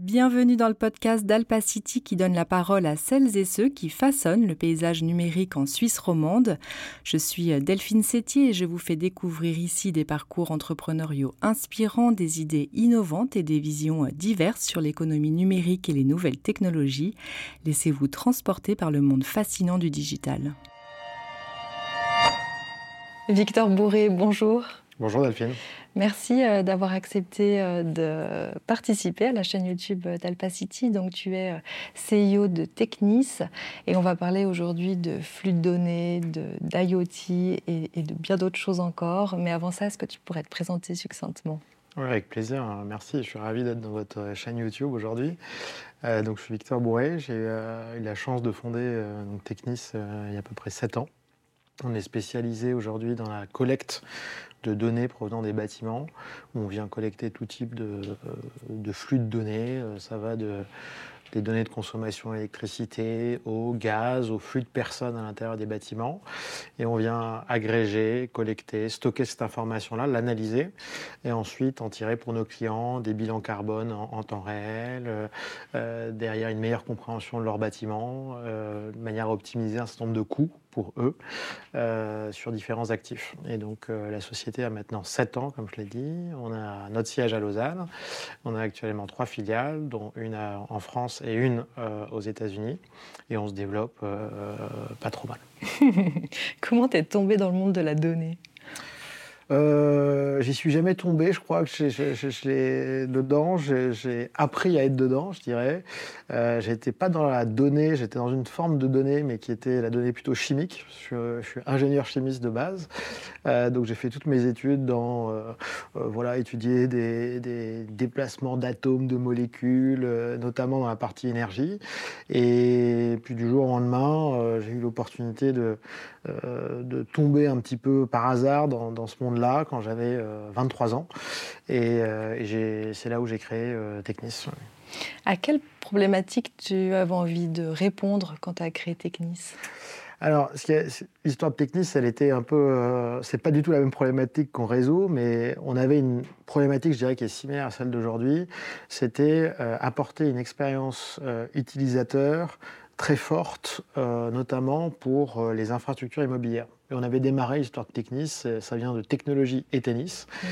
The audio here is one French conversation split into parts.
Bienvenue dans le podcast d'Alpacity qui donne la parole à celles et ceux qui façonnent le paysage numérique en Suisse romande. Je suis Delphine Sétier et je vous fais découvrir ici des parcours entrepreneuriaux inspirants, des idées innovantes et des visions diverses sur l'économie numérique et les nouvelles technologies. Laissez-vous transporter par le monde fascinant du digital. Victor Bourré, bonjour. Bonjour Delphine. Merci euh, d'avoir accepté euh, de participer à la chaîne YouTube d'Alpacity. Donc tu es euh, CEO de Technis et on va parler aujourd'hui de flux de données, d'IoT et, et, de bien d'autres choses encore. Mais avant ça, est-ce que tu pourrais te présenter succinctement? Oui, avec plaisir. Merci. Je suis ravi d'être dans votre chaîne YouTube aujourd'hui. donc, je suis Victor Bourré. J'ai eu la chance de fonder Technis il y a à peu près 7 ans. On est spécialisé aujourd'hui dans la collecte de données provenant des bâtiments, où on vient collecter tout type de, de flux de données. Euh, ça va de, des données de consommation électricité, au gaz, au flux de personnes à l'intérieur des bâtiments. Et on vient agréger, collecter, stocker cette information-là, l'analyser, et ensuite en tirer pour nos clients des bilans carbone en, temps réel, euh, euh, derrière une meilleure compréhension de leur bâtiment, de manière à optimiser un certain nombre de coûts pour eux euh, sur différents actifs. Et donc euh, la société a maintenant 7 ans, comme je l'ai dit. On a notre siège à Lausanne. On a actuellement trois filiales, dont une en France et une euh, aux États-Unis. Et on se développe pas trop mal. Comment t'es tombé dans le monde de la donnée? Euh, j'y suis jamais tombé, je crois que je, l'ai dedans, j'ai appris à être dedans, je dirais. Euh, j'étais pas dans la donnée, j'étais dans une forme de donnée, mais qui était la donnée plutôt chimique. Je, suis ingénieur chimiste de base, euh, donc j'ai fait toutes mes études dans, euh, voilà, étudier des, déplacements d'atomes, de molécules, notamment dans la partie énergie. Et puis du jour au lendemain, j'ai eu l'opportunité de, de tomber un petit peu par hasard dans ce monde là quand j'avais 23 euh, ans. Et, euh, c'est là où j'ai créé euh, Technis. À quelle problématique tu avais envie de répondre quand tu as créé Technis? Alors, l'histoire de Technis, elle était un peu. c'est pas du tout la même problématique qu'on résout, mais on avait une problématique, je dirais, qui est similaire à celle d'aujourd'hui. C'était apporter une expérience utilisateur très forte, notamment pour les infrastructures immobilières on avait démarré l'histoire de Technis, ça vient de technologie et tennis. Mmh.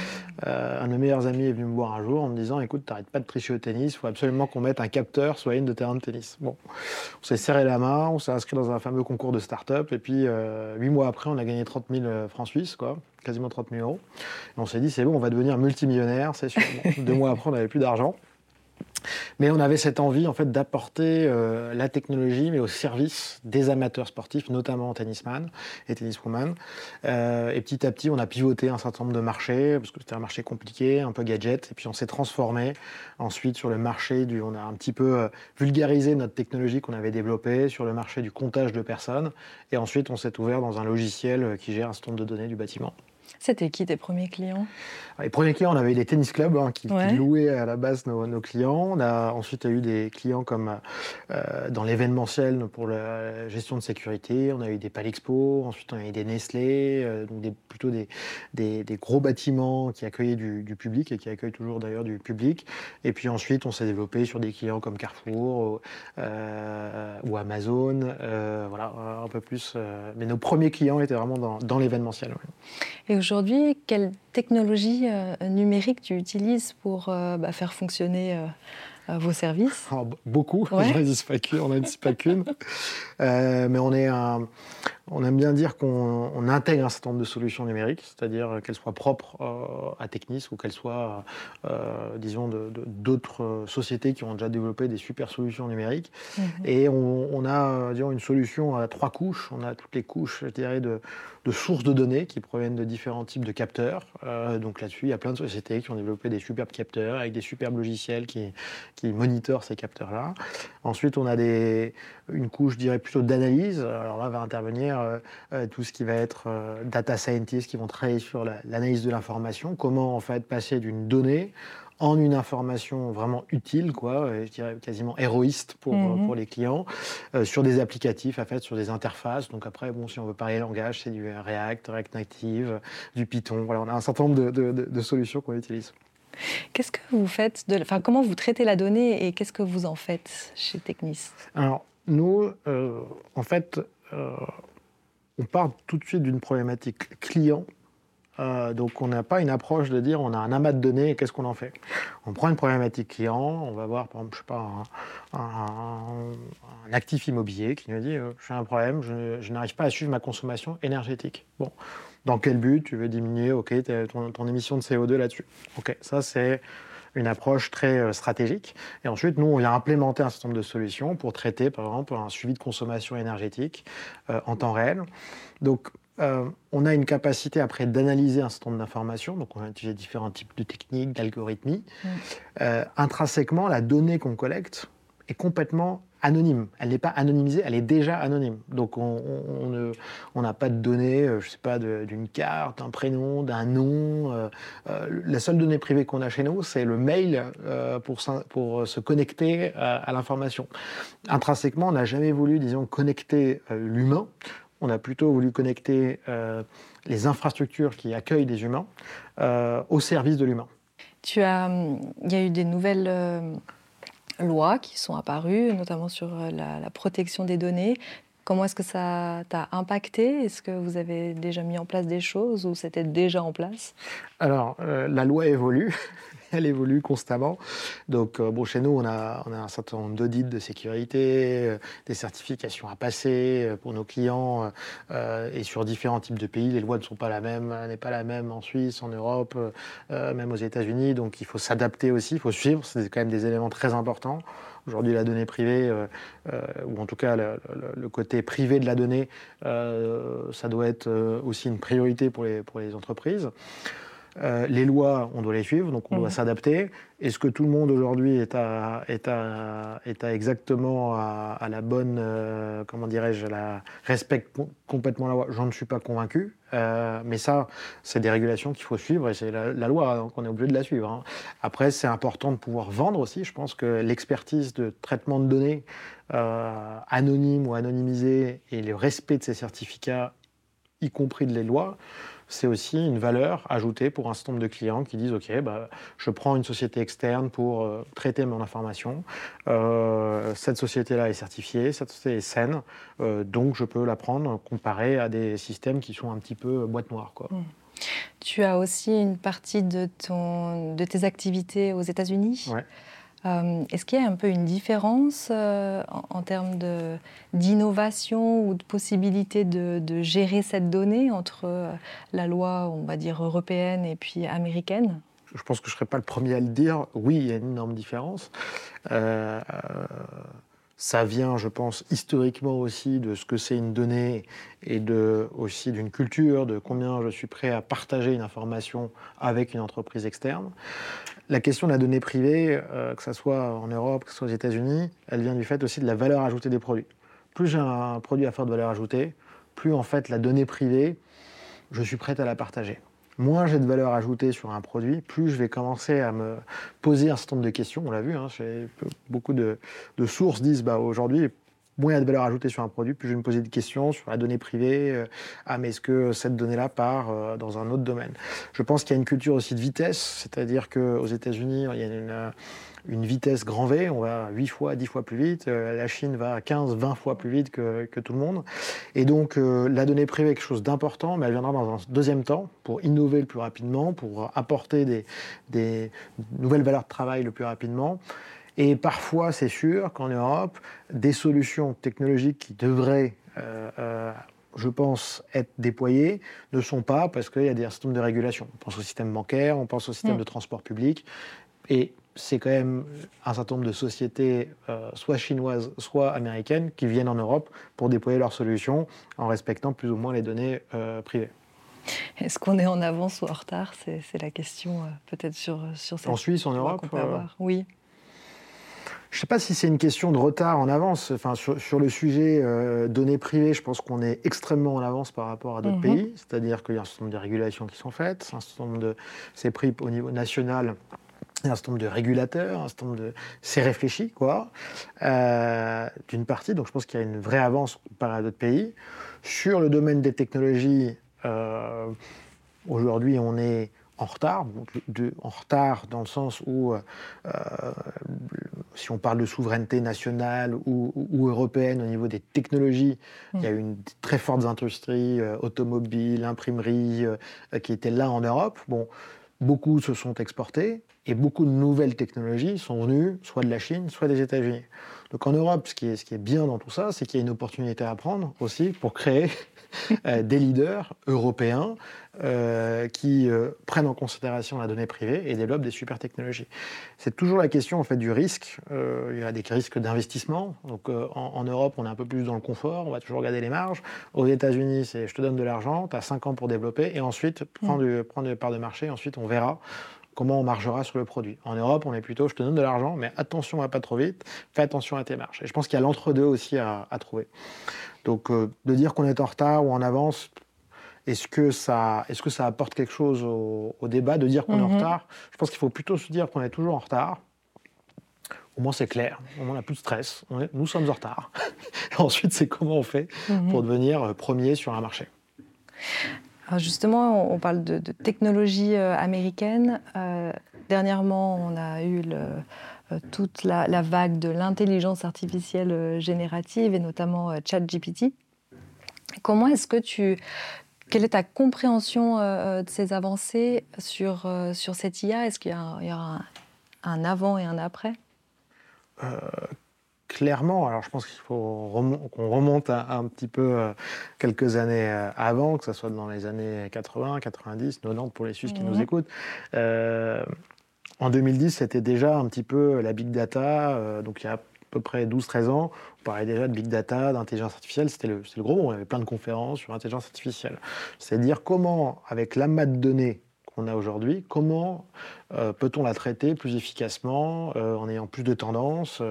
Euh, un de mes meilleurs amis est venu me voir un jour en me disant Écoute, t'arrêtes pas de tricher au tennis, il faut absolument qu'on mette un capteur sur la ligne de terrain de tennis. Bon, on s'est serré la main, on s'est inscrit dans un fameux concours de start-up, et puis euh, huit mois après, on a gagné 30 000 euh, francs suisses, quoi, quasiment 30 000 euros. Et on s'est dit C'est bon, on va devenir multimillionnaire, c'est sûr. deux mois après, on n'avait plus d'argent. Mais on avait cette envie en fait d'apporter euh, la technologie, mais au service des amateurs sportifs, notamment tennisman et tenniswoman. Euh, et petit à petit, on a pivoté un certain nombre de marchés parce que c'était un marché compliqué, un peu gadget. Et puis on s'est transformé ensuite sur le marché du. On a un petit peu euh, vulgarisé notre technologie qu'on avait développée sur le marché du comptage de personnes. Et ensuite, on s'est ouvert dans un logiciel qui gère un certain nombre de données du bâtiment. C'était qui tes premiers clients? Les premiers clients, on avait les tennis clubs hein, qui, louaient à la base nos, clients. On a ensuite eu des clients comme euh, dans l'événementiel pour la gestion de sécurité. On a eu des Palexpo, ensuite on a eu des Nestlé, euh, donc des, plutôt des, des, gros bâtiments qui accueillaient du, public et qui accueillent toujours d'ailleurs du public. Et puis ensuite, on s'est développé sur des clients comme Carrefour euh, ou Amazon, voilà, un peu plus. mais nos premiers clients étaient vraiment dans, dans l'événementiel. Et aujourd'hui, quelle technologie euh, numérique tu utilises pour euh, bah, faire fonctionner euh, vos services? Ah, Beaucoup, ouais. je ne pas qu'une, on n'en pas qu'une. mais on est un, on aime bien dire qu'on intègre un certain nombre de solutions numériques, c'est-à-dire qu'elles soient propres euh, à Technis ou qu'elles soient, euh, disons, d'autres sociétés qui ont déjà développé des super solutions numériques. Mhm. Et on, a, disons, une solution à trois couches. On a toutes les couches, je dirais, de, sources de données qui proviennent de différents types de capteurs. Euh, donc là-dessus, il y a plein de sociétés qui ont développé des superbes capteurs avec des superbes logiciels qui, qui monitorent ces capteurs-là. Ensuite, on a des, une couche, je dirais, plutôt d'analyse. Alors là, va intervenir euh, euh, tout ce qui va être euh, data scientists qui vont travailler sur l'analyse de l'information, comment en fait passer d'une donnée en une information vraiment utile, quoi, je dirais quasiment héroïste pour, mhm. pour les clients, sur des applicatifs, en fait, sur des interfaces. Donc après, bon, si on veut parler langage, c'est du React, React Native, du Python. Voilà, on a un certain nombre de, de, de solutions qu'on utilise. Qu'est-ce que vous faites de, enfin, Comment vous traitez la donnée et qu'est-ce que vous en faites chez Technis? Alors, nous, euh, en fait, euh, on part tout de suite d'une problématique client. Euh, donc, on n'a pas une approche de dire on a un amas de données et qu'est-ce qu'on en fait? On prend une problématique client, on va voir, par exemple, je sais pas, un, actif immobilier qui nous dit j'ai un problème, je, n'arrive pas à suivre ma consommation énergétique. Bon, dans quel but? Tu veux diminuer ok, ton, émission de CO2 là-dessus Ok, ça c'est une approche très euh, stratégique. Et ensuite, nous, on vient implémenter un certain nombre de solutions pour traiter, par exemple, un suivi de consommation énergétique euh, en temps réel. Donc, euh, on a une capacité après d'analyser un certain nombre d'informations. Donc, on va utiliser différents types de techniques, d'algorithmies. Mmh. intrinsèquement, la donnée qu'on collecte est complètement anonyme. Elle n'est pas anonymisée, elle est déjà anonyme. Donc on n'a pas de données, euh, je sais pas, d'une carte, d'un prénom, d'un nom. Euh, euh, la seule donnée privée qu'on a chez nous, c'est le mail pour, se connecter à, l'information. Intrinsèquement, on n'a jamais voulu, disons, connecter l'humain. On a plutôt voulu connecter les infrastructures qui accueillent des humains au service de l'humain. As, il y a eu des nouvelles lois qui sont apparues, notamment sur euh, la, protection des données. Comment est-ce que ça t'a impacté? Est-ce que vous avez déjà mis en place des choses ou c'était déjà en place? Alors, euh, la loi évolue. elle évolue constamment. Donc, euh, bon, chez nous, on a, un certain nombre d'audits de sécurité, euh, des certifications à passer pour nos clients. et sur différents types de pays, les lois ne sont pas la même, n'est pas la même en Suisse, en Europe, même aux États-Unis. Donc, il faut s'adapter aussi, il faut suivre. C'est quand même des éléments très importants. Aujourd'hui, la donnée privée, ou en tout cas le, côté privé de la donnée, ça doit être aussi une priorité pour les, pour les entreprises. Euh, les lois, on doit les suivre, donc on doit mhm. s'adapter. Est-ce que tout le monde aujourd'hui est à, est, à, est à exactement à, la bonne, euh, comment dirais-je, la respecte complètement la loi? J'en suis pas convaincu. Euh, mais ça, c'est des régulations qu'il faut suivre et c'est la, loi, donc on est obligé de la suivre. Hein. Après, c'est important de pouvoir vendre aussi. Je pense que l'expertise de traitement de données anonymes ou anonymisées et le respect de ces certificats, y compris de les lois, c'est aussi une valeur ajoutée pour un certain nombre de clients qui disent OK, bah, je prends une société externe pour euh, traiter mon information. Euh, cette société-là est certifiée, cette société est saine, euh, donc je peux la prendre comparée à des systèmes qui sont un petit peu boîte noire. Quoi. Mmh. Tu as aussi une partie de, ton, de tes activités aux États-Unis? Ouais. Euh, est-ce qu'il y a un peu une différence euh, en, termes d'innovation ou de possibilité de, gérer cette donnée entre euh, la loi, on va dire, européenne et puis américaine? Je pense que je ne serais pas le premier à le dire. Oui, il y a une énorme différence. Ça vient, je pense, historiquement aussi de ce que c'est une donnée et de, aussi d'une culture, de combien je suis prêt à partager une information avec une entreprise externe. La question de la donnée privée, euh, que ce soit en Europe, que ce soit aux États-Unis, elle vient du fait aussi de la valeur ajoutée des produits. Plus j'ai un produit à faire de valeur ajoutée, plus en fait la donnée privée, je suis prêt à la partager moins j'ai de valeur ajoutée sur un produit, plus je vais commencer à me poser un certain nombre de questions. On l'a vu, hein, beaucoup de, sources disent bah, aujourd'hui, moins il y a de valeur ajoutée sur un produit, plus je vais me poser des questions sur la donnée privée. Euh, ah, mais est-ce que cette donnée-là part euh, dans un autre domaine? Je pense qu'il y a une culture aussi de vitesse, c'est-à-dire qu'aux États-Unis, il y a une une vitesse grand V, on va 8 fois, 10 fois plus vite, euh, la Chine va 15, 20 fois plus vite que, tout le monde. Et donc euh, la donnée privée est quelque chose d'important, mais elle viendra dans un deuxième temps pour innover le plus rapidement, pour apporter des, nouvelles valeurs de travail le plus rapidement. Et parfois, c'est sûr qu'en Europe, des solutions technologiques qui devraient euh, je pense, être déployées ne sont pas parce qu'il y a des systèmes de régulation. On pense au système bancaire, on pense au système mm. de transport public. Et c'est quand même un certain nombre de sociétés, euh, soit chinoises, soit américaines, qui viennent en Europe pour déployer leurs solutions en respectant plus ou moins les données euh, privées. Est-ce qu'on est en avance ou en retard? C'est la question euh, peut-être sur, sur cette En Suisse, en Europe Oui. Je ne sais pas si c'est une question de retard en avance. Enfin, sur, le sujet données privées, je pense qu'on est extrêmement en avance par rapport à d'autres mhm. pays. C'est-à-dire qu'il y a un certain nombre de régulations qui sont faites, un certain nombre de... C'est pris au niveau national un certain nombre de régulateurs, un certain nombre de... C'est réfléchi, quoi, euh, d'une partie. Donc je pense qu'il y a une vraie avance par à d'autres pays. Sur le domaine des technologies, euh, aujourd'hui, on est en retard, en retard dans le sens où, si on parle de souveraineté nationale ou, européenne au niveau des technologies, il y a eu une très forte industrie automobile, imprimerie qui était là en Europe. Bon, beaucoup se sont exportés et beaucoup de nouvelles technologies sont venues soit de la Chine, soit des États-Unis. Donc en Europe, ce qui est, ce qui est bien dans tout ça, c'est qu'il y a une opportunité à prendre aussi pour créer euh, des leaders européens euh, qui euh, prennent en considération la donnée privée et développent des super technologies. C'est toujours la question en fait du risque. il y a des risques d'investissement. Donc en, Europe, on est un peu plus dans le confort, on va toujours regarder les marges. Aux États-Unis, c'est je te donne de l'argent, tu as 5 ans pour développer et ensuite prends, mm. du, prends des parts de marché, ensuite on verra comment on margera sur le produit. En Europe, on est plutôt, je te donne de l'argent, mais attention à pas trop vite, fais attention à tes marges. Et je pense qu'il y a l'entre-deux aussi à, trouver. Donc, euh, de dire qu'on est en retard ou en avance, est-ce que, ça, est que ça apporte quelque chose au, débat de dire qu'on est en mhm. retard? Je pense qu'il faut plutôt se dire qu'on est toujours en retard. Au moins, c'est clair. Au moins, on n'a plus de stress. nous sommes en retard. Ensuite, c'est comment on fait mhm. pour devenir euh, premier sur un marché justement, on parle de, technologie euh, américaine. Euh, dernièrement, on a eu euh, toute la, vague de l'intelligence artificielle générative et notamment ChatGPT. Comment est-ce que tu... Quelle est ta compréhension de ces avancées sur, sur cette IA Est-ce qu'il y, aura un, avant et un après? Clairement, alors je pense qu'il faut qu'on remonte un, petit peu euh, quelques années euh, avant, que ce soit dans les années 80, 90, 90 pour les Suisses qui nous écoutent. Euh, en 2010, c'était déjà un petit peu la big data, donc il y a à peu près 12-13 ans, on parlait déjà de big data, d'intelligence artificielle, c'était le, le, gros y avait plein de conférences sur l'intelligence artificielle. C'est-à-dire comment, avec l'amas de données qu'on a aujourd'hui, comment euh, peut-on la traiter plus efficacement euh, en ayant plus de tendances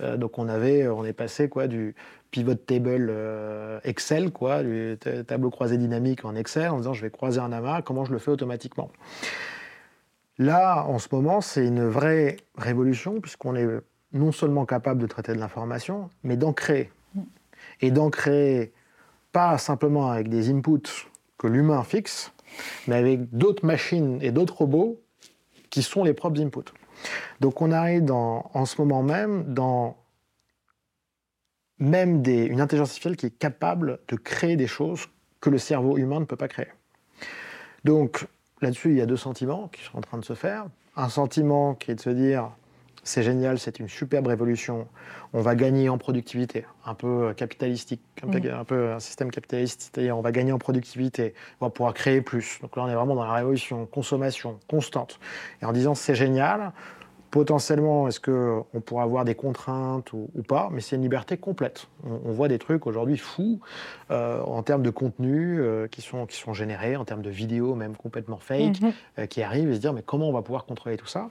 euh, Donc on avait, on est passé quoi du pivot table Excel, quoi, du tableau croisé dynamique en Excel, en disant je vais croiser un amas, comment je le fais automatiquement? Là, en ce moment, c'est une vraie révolution puisqu'on est non seulement capable de traiter de l'information, mais d'en créer. Et d'en créer pas simplement avec des inputs que l'humain fixe, mais avec d'autres machines et d'autres robots qui sont les propres inputs. Donc on arrive en ce moment même dans même une intelligence artificielle qui est capable de créer des choses que le cerveau humain ne peut pas créer. Donc là-dessus, il y a deux sentiments qui sont en train de se faire. Un sentiment qui est de se dire c'est génial, c'est une superbe révolution. On va gagner en productivité, un peu euh, capitalistique, mm. un peu un système capitaliste, c'est-à-dire on va gagner en productivité, on va pouvoir créer plus. Donc là, on est vraiment dans la révolution, consommation constante. Et en disant c'est génial, potentiellement, est-ce qu'on pourra avoir des contraintes ou, pas? Mais c'est une liberté complète. On, voit des trucs aujourd'hui fous euh, en termes de contenu euh, qui, sont, qui sont générés, en termes de vidéos même complètement fake, mm-hmm. qui arrivent et se dire mais comment on va pouvoir contrôler tout ça?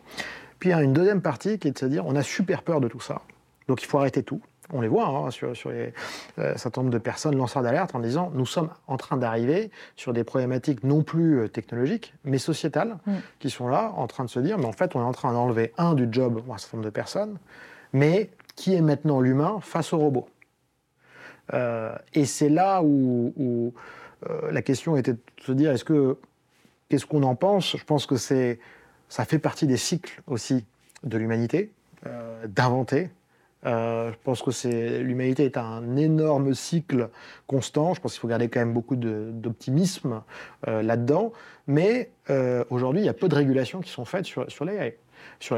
Puis il y a une deuxième partie qui est de se dire on a super peur de tout ça. Donc il faut arrêter tout. On les voit hein, sur, sur les, euh, un certain nombre de personnes lanceurs d'alerte en disant nous sommes en train d'arriver sur des problématiques non plus euh, technologiques, mais sociétales, mm. qui sont là en train de se dire mais en fait on est en train d'enlever un du job un certain nombre de personnes, mais qui est maintenant l'humain face au robot? Euh, Et c'est là où, la question était de se dire est-ce que qu'est-ce qu'on en pense? Je pense que c'est ça fait partie des cycles aussi de l'humanité, euh, d'inventer. Euh, je pense que c'est l'humanité est un énorme cycle constant. Je pense qu'il faut garder quand même beaucoup d'optimisme euh, là-dedans. Mais aujourd'hui, il y a peu de régulations qui sont faites sur, sur l'AI. Sur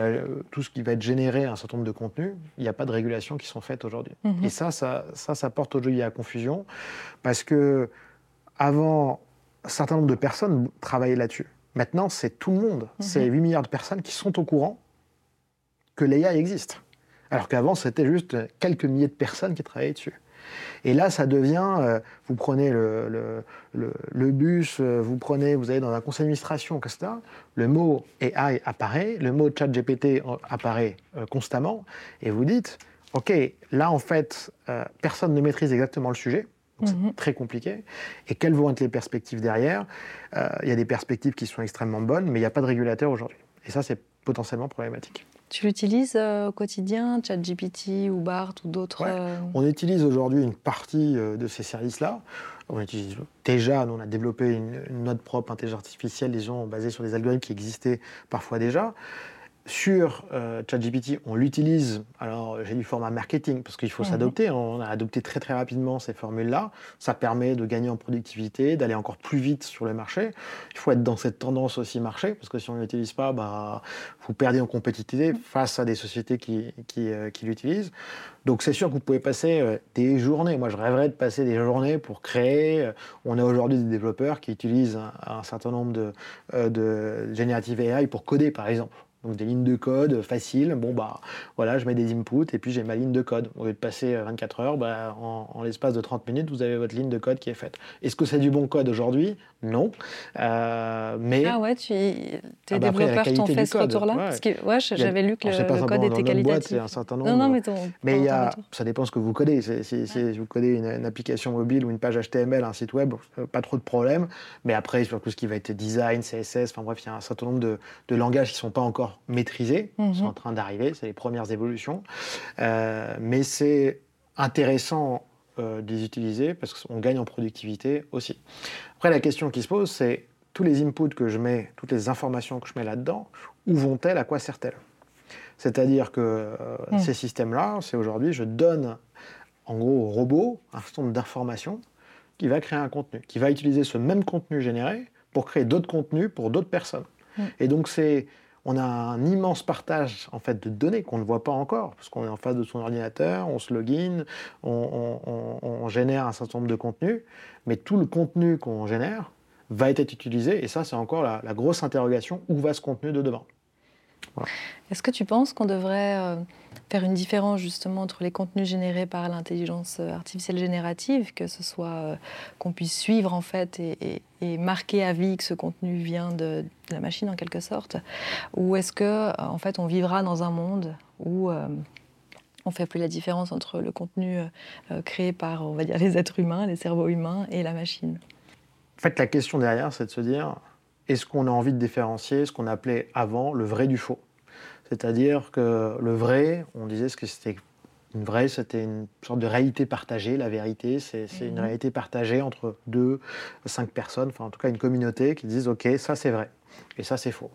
tout ce qui va être généré un certain nombre de contenus, il n'y a pas de régulations qui sont faites aujourd'hui. Mhm. Et ça, ça, ça, ça porte aujourd'hui à confusion parce que avant, un certain nombre de personnes travaillaient là-dessus. Maintenant, c'est tout le monde. Mhm. C'est 8 milliards de personnes qui sont au courant que l'AI existe. Alors qu'avant, c'était juste quelques milliers de personnes qui travaillaient dessus. Et là, ça devient, euh, vous prenez le, bus, euh, vous prenez, vous allez dans un conseil d'administration, etc. Le mot AI apparaît, le mot chat GPT apparaît euh, constamment, et vous dites, OK, là, en fait, personne ne maîtrise exactement le sujet c'est mhm. très compliqué. Et quelles vont être les perspectives derrière? Euh, Il y a des perspectives qui sont extrêmement bonnes, mais il n'y a pas de régulateur aujourd'hui. Et ça, c'est potentiellement problématique. Tu l'utilises euh, au quotidien, ChatGPT ou BART ou d'autres euh On utilise aujourd'hui une partie de ces services-là. On utilise déjà, nous, on a développé une, une notre propre intelligence artificielle, disons, basée sur des algorithmes qui existaient parfois déjà. Sur euh, ChatGPT, on l'utilise, alors j'ai du format marketing, parce qu'il faut mhm. s'adopter. On a adopté très très rapidement ces formules-là. Ça permet de gagner en productivité, d'aller encore plus vite sur le marché. Il faut être dans cette tendance aussi marché, parce que si on ne l'utilise pas, bah, vous perdez en compétitivité face à des sociétés qui, qui, euh, qui l'utilisent. Donc c'est sûr que vous pouvez passer euh, des journées. Moi, je rêverais de passer des journées pour créer. on a aujourd'hui des développeurs qui utilisent un, certain nombre de, de générative AI pour coder, par exemple. Donc des lignes de code faciles. Bon, bah voilà, je mets des inputs et puis j'ai ma ligne de code. Au lieu de passer 24 euh, heures, bah, en, l'espace de 30 minutes, vous avez votre ligne de code qui est faite. Est-ce que c'est du bon code aujourd'hui? Non. Euh, mais... Ah ouais, tu, tes ah bah développeurs t'ont fait ce retour-là Parce que ouais, j'avais lu que le, code était qualitatif. c'est un certain nombre. Non, non, mais, ton, mais y a, ça dépend ce que vous codez. Si, vous codez une, application mobile ou une page HTML, un site web, euh, pas trop de problèmes. Mais après, sur tout ce qui va être design, CSS, enfin bref, il y a un certain nombre de, de langages qui ne sont pas encore maîtrisés, mhm. sont en train d'arriver, c'est les premières évolutions. Euh, mais c'est intéressant euh, de les utiliser parce qu'on gagne en productivité aussi. Après, la question qui se pose, c'est tous les inputs que je mets, toutes les informations que je mets là-dedans, où vont-elles, à quoi servent-elles C'est-à-dire que euh, mhm. ces systèmes-là, c'est aujourd'hui, je donne en gros au robot un certain nombre d'informations qui va créer un contenu, qui va utiliser ce même contenu généré pour créer d'autres contenus pour d'autres personnes. Mhm. Et donc c'est on a un immense partage en fait de données qu'on ne voit pas encore, parce qu'on est en face de son ordinateur, on se login, on, génère un certain nombre de contenus, mais tout le contenu qu'on génère va être utilisé, et ça c'est encore la, grosse interrogation, où va ce contenu de demain? Est-ce que tu penses qu'on devrait euh, faire une différence justement entre les contenus générés par l'intelligence euh, artificielle générative, que ce soit euh, qu'on puisse suivre en fait et, marquer à vie que ce contenu vient de, la machine en quelque sorte, ou est-ce que en fait on vivra dans un monde où on fait plus la différence entre le contenu créé par, on va dire, les êtres humains, les cerveaux humains et la machine? En fait, la question derrière, c'est de se dire est-ce qu'on a envie de différencier ce qu'on appelait avant le vrai du faux C'est-à-dire que le vrai, on disait ce que c'était une vraie, c'était une sorte de réalité partagée. La vérité, c'est une mhm. réalité partagée entre deux, cinq personnes, enfin en tout cas une communauté qui disent OK, ça c'est vrai et ça c'est faux.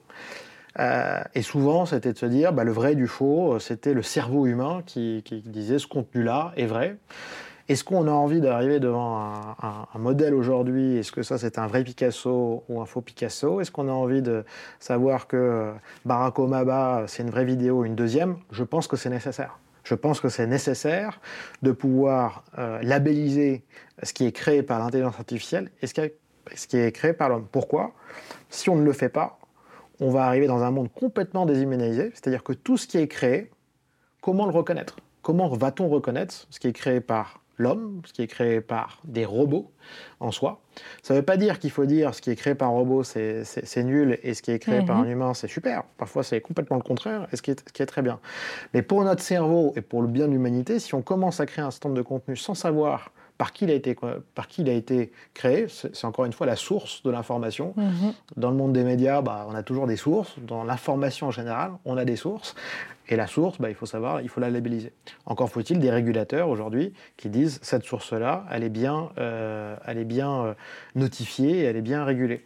Euh, et souvent, c'était de se dire, bah, le vrai du faux, c'était le cerveau humain qui, qui disait ce contenu-là est vrai. Est-ce qu'on a envie d'arriver devant un, modèle aujourd'hui? Est-ce que ça c'est un vrai Picasso ou un faux Picasso? Est-ce qu'on a envie de savoir que Barack Obama c'est une vraie vidéo, une deuxième? Je pense que c'est nécessaire. Je pense que c'est nécessaire de pouvoir euh, labelliser ce qui est créé par l'intelligence artificielle et ce qui est, créé par l'homme. Pourquoi? Si on ne le fait pas, on va arriver dans un monde complètement déshumanisé, c'est-à-dire que tout ce qui est créé, comment le reconnaître? Comment va-t-on reconnaître ce qui est créé par l'homme, ce qui est créé par des robots en soi. Ça ne veut pas dire qu'il faut dire ce qui est créé par un robot c'est nul et ce qui est créé par un mhm. humain c'est super. Parfois c'est complètement le contraire et ce qui, est, ce qui, est, très bien. Mais pour notre cerveau et pour le bien de l'humanité, si on commence à créer un stand de contenu sans savoir par qui il a été, par qui il a été créé. C'est encore une fois la source de l'information. Mhm. Dans le monde des médias, bah, on a toujours des sources. Dans l'information en général, on a des sources. Et la source, bah, il faut savoir, il faut la labelliser. Encore faut-il des régulateurs aujourd'hui qui disent cette source-là, elle est bien, euh, elle est bien euh, notifiée, elle est bien régulée.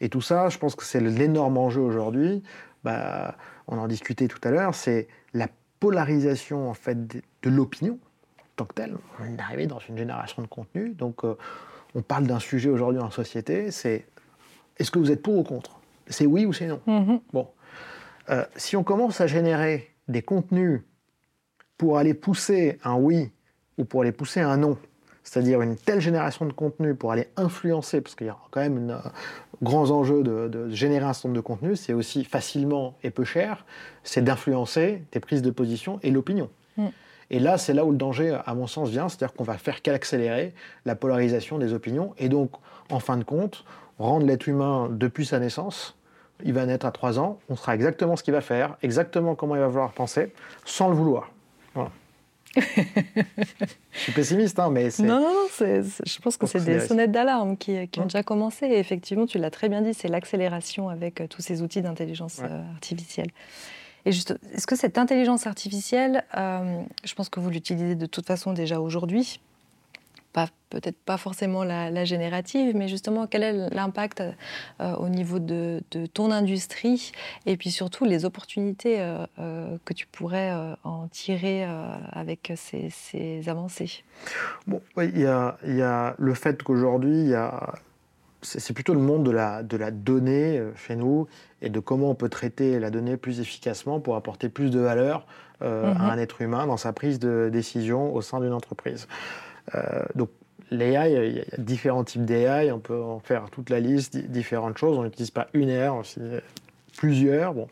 Et tout ça, je pense que c'est l'énorme enjeu aujourd'hui. Bah, on en discutait tout à l'heure, c'est la polarisation en fait de, de l'opinion tant que tel. On est arrivé dans une génération de contenu. Donc, euh, on parle d'un sujet aujourd'hui en société, c'est est-ce que vous êtes pour ou contre? C'est oui ou c'est non mm-hmm. Bon. Euh, si on commence à générer des contenus pour aller pousser un oui ou pour aller pousser un non, c'est-à-dire une telle génération de contenu pour aller influencer, parce qu'il y a quand même un euh, grands enjeux de, générer un certain nombre de contenus, c'est aussi facilement et peu cher, c'est d'influencer tes prises de position et l'opinion. Mm. Et là, c'est là où le danger, à mon sens, vient, c'est-à-dire qu'on va faire qu'accélérer la polarisation des opinions, et donc, en fin de compte, rendre l'être humain depuis sa naissance, il va naître à 3 ans, on sera exactement ce qu'il va faire, exactement comment il va vouloir penser, sans le vouloir. Voilà. je suis pessimiste, hein, mais c'est... Non, non, non, je pense que c'est des sonnettes d'alarme qui, ont déjà commencé. Et effectivement, tu l'as très bien dit, c'est l'accélération avec euh, tous ces outils d'intelligence euh, artificielle. Est-ce que cette intelligence artificielle, euh, je pense que vous l'utilisez de toute façon déjà aujourd'hui, peut-être pas forcément la, générative, mais justement quel est l'impact euh, au niveau de, ton industrie et puis surtout les opportunités euh, que tu pourrais en tirer avec ces, avancées? Bon, il y, a, y, a le fait qu'aujourd'hui, c'est plutôt le monde de la, de la donnée chez nous et de comment on peut traiter la donnée plus efficacement pour apporter plus de valeur à mhm. un être humain dans sa prise de décision au sein d'une entreprise. donc L'AI, il y a différents types d'AI, on peut en faire toute la liste, différentes choses. On n'utilise pas une AI, aussi plusieurs. Bon.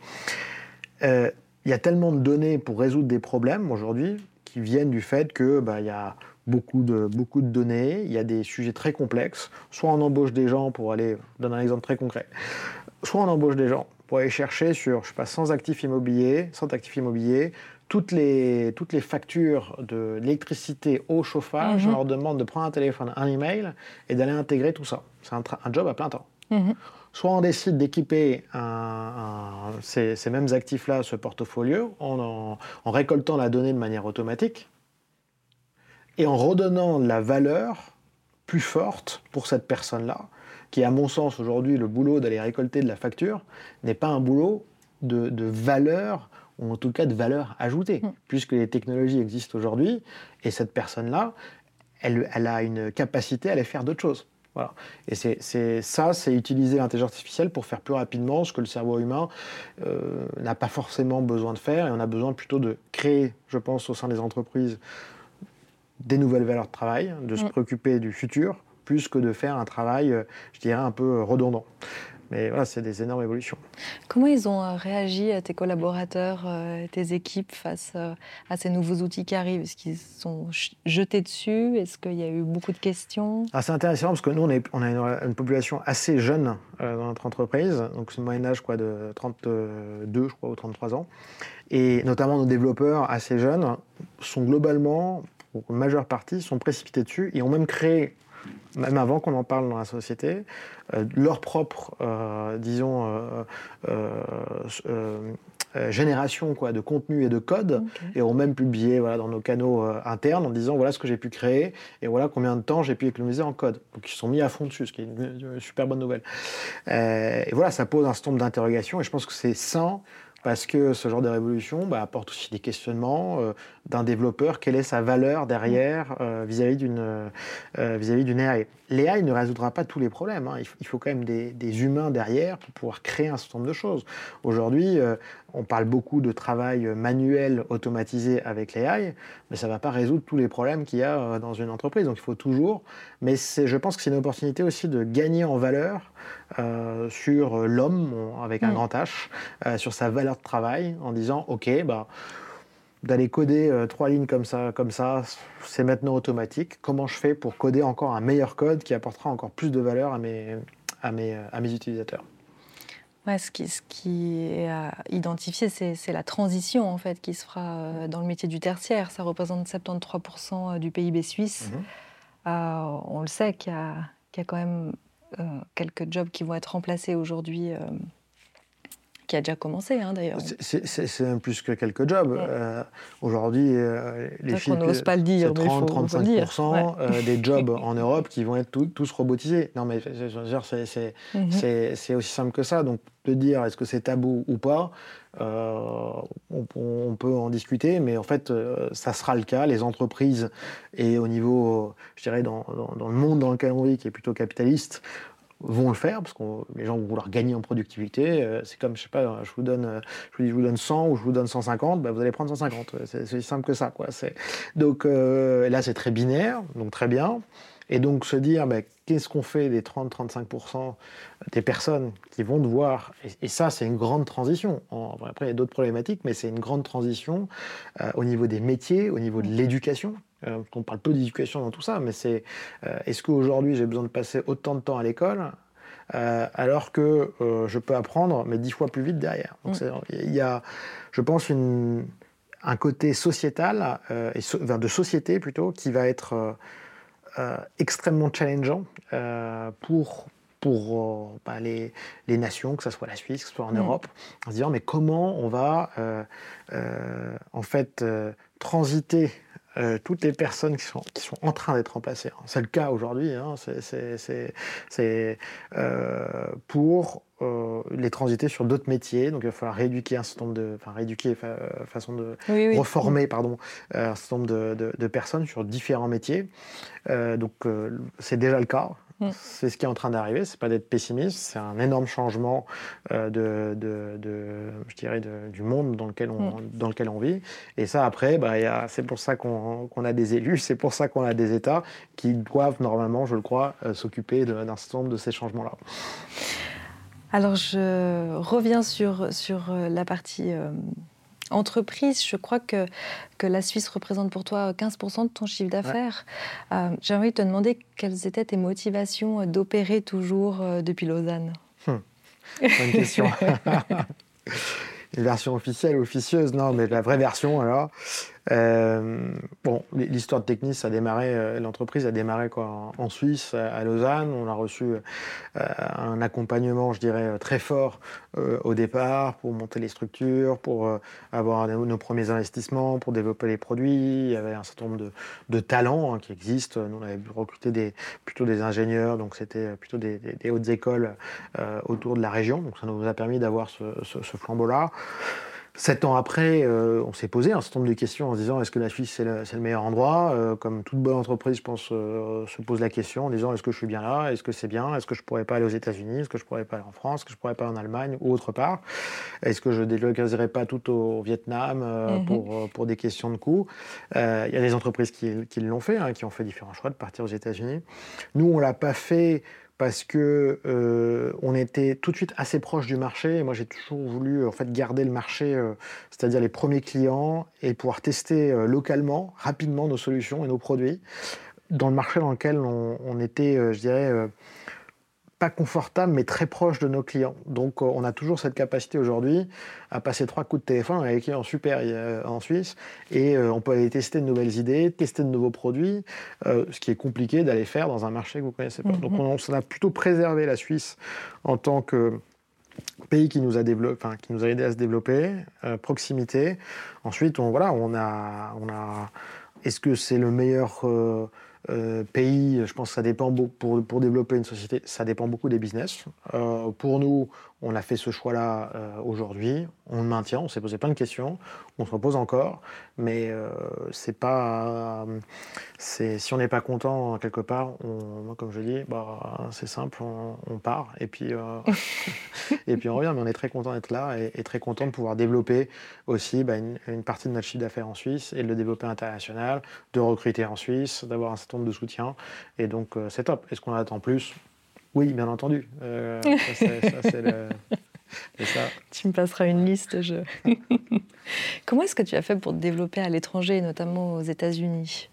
Euh, il y a tellement de données pour résoudre des problèmes aujourd'hui qui viennent du fait que bah, il y a beaucoup de, beaucoup de données, il y a des sujets très complexes. Soit on embauche des gens pour aller, je donne un exemple très concret, soit on embauche des gens pour aller chercher sur, je sais pas, 100 actifs immobiliers, 100 actifs immobiliers, toutes les, toutes les factures de l'électricité, au chauffage, on mhm. leur demande de prendre un téléphone, un email et d'aller intégrer tout ça. C'est un, job à plein temps. Mhm. Soit on décide d'équiper ces, mêmes actifs-là, ce portfolio, en, en, récoltant la donnée de manière automatique et en redonnant la valeur plus forte pour cette personne-là, qui, à mon sens, aujourd'hui, le boulot d'aller récolter de la facture n'est pas un boulot de, de valeur ou en tout cas de valeur ajoutée, mm. puisque les technologies existent aujourd'hui, et cette personne-là, elle, elle, a une capacité à aller faire d'autres choses. Voilà. Et c'est ça, c'est utiliser l'intelligence artificielle pour faire plus rapidement ce que le cerveau humain euh, n'a pas forcément besoin de faire, et on a besoin plutôt de créer, je pense, au sein des entreprises, des nouvelles valeurs de travail, de se mm. préoccuper du futur, plus que de faire un travail, euh, je dirais, un peu redondant. Mais voilà, c'est des énormes évolutions. Comment ils ont euh, réagi, à tes collaborateurs, euh, tes équipes, face euh, à ces nouveaux outils qui arrivent? Est-ce qu'ils sont jetés dessus? Est-ce qu'il y a eu beaucoup de questions? Ah, C'est intéressant parce que nous, on, est, on a une, population assez jeune dans notre entreprise. Donc, c'est un moyen âge quoi, de 32, je crois, ou 33 ans. Et notamment, nos développeurs assez jeunes sont globalement, une majeure partie, sont précipités dessus et ont même créé même avant qu'on en parle dans la société, euh, leur propre, euh, disons, euh, génération quoi, de contenu et de code, et ont même publié voilà, dans nos canaux internes en disant voilà ce que j'ai pu créer et voilà combien de temps j'ai pu économiser en code. Donc ils sont mis à fond dessus, ce qui est une, super bonne nouvelle. et voilà, ça pose un certain nombre d'interrogations et je pense que c'est sain parce que ce genre de révolution bah, apporte aussi des questionnements euh, d'un développeur. Quelle est sa valeur derrière euh, vis-à-vis d'une euh, vis-à-vis d'une AI L'AI ne résoudra pas tous les problèmes. Hein. Il, faut quand même des, des, humains derrière pour pouvoir créer un certain nombre de choses. Aujourd'hui, on parle beaucoup de travail manuel automatisé avec l'AI, mais ça ne va pas résoudre tous les problèmes qu'il y a dans une entreprise. Donc il faut toujours. Mais je pense que c'est une opportunité aussi de gagner en valeur euh, sur l'homme avec un mm. grand H, euh, sur sa valeur de travail, en disant ok, bah, d'aller coder euh, trois lignes comme ça, comme ça, c'est maintenant automatique. Comment je fais pour coder encore un meilleur code qui apportera encore plus de valeur à mes, à mes, à mes utilisateurs? Ouais, ce, qui, ce qui est identifié, c'est la transition en fait qui se fera dans le métier du tertiaire. Ça représente 73% du PIB suisse. Mm-hmm. on le sait qu'il y, y, a quand même euh, quelques jobs qui vont être remplacés aujourd'hui euh, qui a déjà commencé hein, d'ailleurs. C'est même plus que quelques jobs. Euh, aujourd'hui, les chiffres, n'ose pas le dire, 30-35% des jobs en Europe qui vont être tous robotisés. Non, mais mhm. c'est aussi simple que ça. Donc, de dire est-ce que c'est tabou ou pas, on, peut en discuter, mais en fait, ça sera le cas. Les entreprises et au niveau, je dirais, dans, dans, le monde dans lequel on vit, qui est plutôt capitaliste, vont le faire parce que les gens vont vouloir gagner en productivité. Euh, c'est comme, je sais pas, je vous donne, euh, je vous dis, je vous donne 100 ou je vous donne 150, bah, vous allez prendre 150. C'est aussi simple que ça, quoi. Donc euh, là, c'est très binaire, donc très bien. Et donc se dire, bah, qu'est-ce qu'on fait des 30-35% des personnes qui vont devoir, et, ça c'est une grande transition, après il y a d'autres problématiques, mais c'est une grande transition au niveau des métiers, au niveau de l'éducation, euh, on parle peu d'éducation dans tout ça, mais c'est euh, est-ce qu'aujourd'hui j'ai besoin de passer autant de temps à l'école euh, alors que je peux apprendre, mais dix fois plus vite derrière? Donc il y a, je pense, un côté sociétal, et de société plutôt, qui va être extrêmement challengeant pour pour bah, les, nations, que ce soit la Suisse, que ce soit en. Europe, en se disant mais comment on va en fait transiter euh, toutes les personnes qui sont, qui sont en train d'être remplacées. Hein. C'est le cas aujourd'hui. Hein, c'est euh, pour euh, les transiter sur d'autres métiers. Donc il va falloir rééduquer un certain nombre de, enfin rééduquer façon de reformer pardon un certain nombre de, de, personnes sur différents métiers. donc c'est déjà le cas. Mm. C'est ce qui est en train d'arriver, c'est pas d'être pessimiste, c'est un énorme changement euh, de, de, je dirais du monde dans lequel, on, mm. dans lequel on vit. Et ça, après, bah, c'est pour ça qu'on a des élus, c'est pour ça qu'on a des États qui doivent normalement, je le crois, euh, s'occuper d'un certain nombre de ces changements-là. Alors, je reviens sur, sur euh, la partie entreprise, je crois que, que la Suisse représente pour toi 15% de ton chiffre d'affaires. Euh, j'ai envie de te demander quelles étaient tes motivations d'opérer toujours euh, depuis Lausanne hum. Bonne question. Une version officielle, officieuse, non, mais la vraie version alors. Euh, bon, l'histoire de Technis a démarré, euh, l'entreprise a démarré quoi, en, Suisse, à Lausanne. On a reçu euh, un accompagnement, je dirais, très fort au départ pour monter les structures, pour avoir nos, premiers investissements, pour développer les produits. Il y avait un certain nombre de, talents hein, qui existent. Nous, on avait recruté des, plutôt des ingénieurs, donc c'était plutôt des, hautes écoles autour de la région. Donc ça nous a permis d'avoir ce, ce flambeau-là. Sept ans après, euh, on s'est posé un certain nombre de questions en se disant est-ce que la Suisse c'est le, meilleur endroit euh, Comme toute bonne entreprise, je pense, euh, se pose la question en disant est-ce que je suis bien là Est-ce que c'est bien Est-ce que je pourrais pas aller aux États-Unis Est-ce que je pourrais pas aller en France Est-ce que je pourrais pas aller en Allemagne ou autre part Est-ce que je ne délocaliserais pas tout au Vietnam mhm. pour, pour des questions de coûts Il y a des entreprises qui, qui l'ont fait, hein, qui ont fait différents choix de partir aux États-Unis. Nous, on l'a pas fait parce que euh, on était tout de suite assez proche du marché. Et moi, j'ai toujours voulu en fait garder le marché, euh, c'est-à-dire les premiers clients, et pouvoir tester euh, localement, rapidement nos solutions et nos produits dans le marché dans lequel on était, je dirais pas confortable, mais très proche de nos clients. Donc, euh, on a toujours cette capacité aujourd'hui à passer trois coups de téléphone avec un super euh, en Suisse et euh, on peut aller tester de nouvelles idées, tester de nouveaux produits, ce qui est compliqué d'aller faire dans un marché que vous connaissez pas. Donc, mhm. on, a plutôt préservé la Suisse en tant que pays qui nous a développé, enfin, qui nous a aidé à se développer, proximité. Ensuite, on voilà, on a, on a. Est-ce que c'est le meilleur euh, pays, je pense que ça dépend pour, pour développer une société, ça dépend beaucoup des business. Euh, pour nous, on a fait ce choix-là euh, aujourd'hui, on le maintient, on s'est posé plein de questions, on se repose encore, mais euh, c'est pas, c'est si on n'est pas content quelque part, on, moi comme je dis, bah c'est simple, on, part. Et puis euh, et puis on revient, mais on est très content d'être là et, très content de pouvoir développer aussi bah, une, partie de notre chiffre d'affaires en Suisse et de le développer international, de recruter en Suisse, d'avoir un certain nombre de soutien et donc c'est top. Est-ce qu'on attend plus oui, bien entendu. Euh, tu me passeras une liste. Je... Comment est-ce que tu as fait pour te développer à l'étranger, notamment aux États-Unis?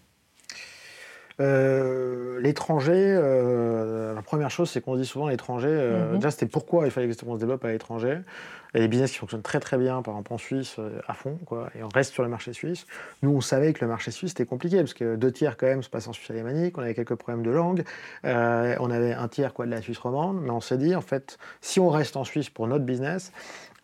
Euh, l'étranger, euh, la première chose, c'est qu'on dit souvent l'étranger. Euh, mhm. Déjà, c'était pourquoi il fallait qu'on se développe à l'étranger. Il y a des business qui fonctionnent très très bien, par exemple en Suisse, à fond, quoi, et on reste sur le marché suisse. Nous, on savait que le marché suisse c'était compliqué, parce que deux tiers quand même se passent en Suisse alémanique, on avait quelques problèmes de langue, on avait un tiers quoi, de la Suisse romande, mais on s'est dit, en fait, si on reste en Suisse pour notre business,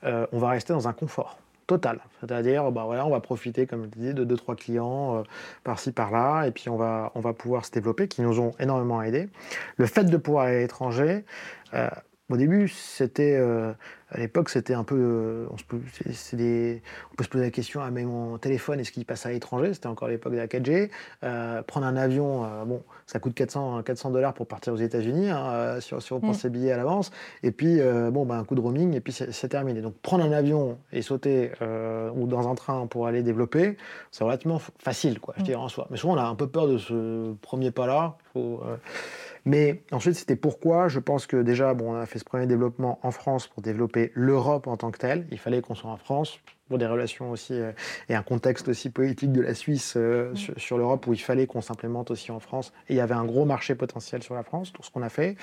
on va rester dans un confort total. C'est-à-dire, bah on va profiter, comme je disais, de deux, trois clients euh, par-ci, par-là, et puis on va, pouvoir se développer, qui nous ont énormément aidés. Le fait de pouvoir aller à euh, au début, c'était euh, à l'époque, c'était un peu. Euh, on, se peut, des, on, peut, se poser la question ah, mais mon téléphone, est-ce qu'il passe à l'étranger? C'était encore l'époque de la 4G. Euh, prendre un avion, bon, ça coûte 400, 400 dollars pour partir aux États-Unis, hein, si, on prend mm. ses billets à l'avance. Et puis, bon, bah, un coup de roaming, et puis c'est terminé. Donc, prendre un avion et sauter ou dans un train pour aller développer, c'est relativement facile, quoi, je mm. dirais en soi. Mais souvent, on a un peu peur de ce premier pas-là. Faut, mais ensuite, c'était pourquoi je pense que déjà, bon, on a fait ce premier développement en France pour développer l'Europe en tant que telle. Il fallait qu'on soit en France pour des relations aussi euh, et un contexte aussi politique de la Suisse euh, sur, l'Europe où il fallait qu'on s'implémente aussi en France. Et il y avait un gros marché potentiel sur la France, tout ce qu'on a fait.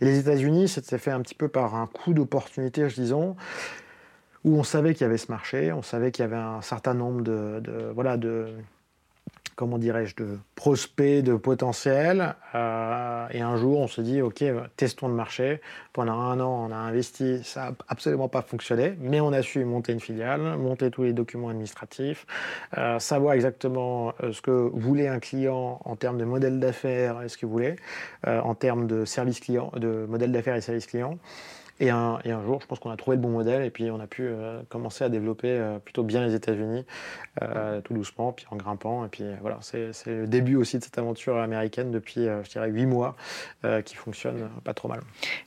Et les États-Unis, c'était fait un petit peu par un coup d'opportunité, je disons où on savait qu'il y avait ce marché, on savait qu'il y avait un certain nombre de, de voilà, de, comment dirais-je, de prospects, de potentiel. Euh, et un jour, on se dit, OK, testons le marché. Pendant un an, on a investi, ça n'a absolument pas fonctionné, mais on a su monter une filiale, monter tous les documents administratifs, euh, savoir exactement euh, ce que voulait un client en termes de modèle d'affaires et ce qu'il voulait, en termes de service client, de modèle d'affaires et service client. Et un, jour, je pense qu'on a trouvé le bon modèle et puis on a pu euh, commencer à développer euh, plutôt bien les États-Unis, euh, tout doucement, puis en grimpant. Et puis voilà, c'est le début aussi de cette aventure américaine depuis, je dirais, huit mois, qui fonctionne pas trop mal.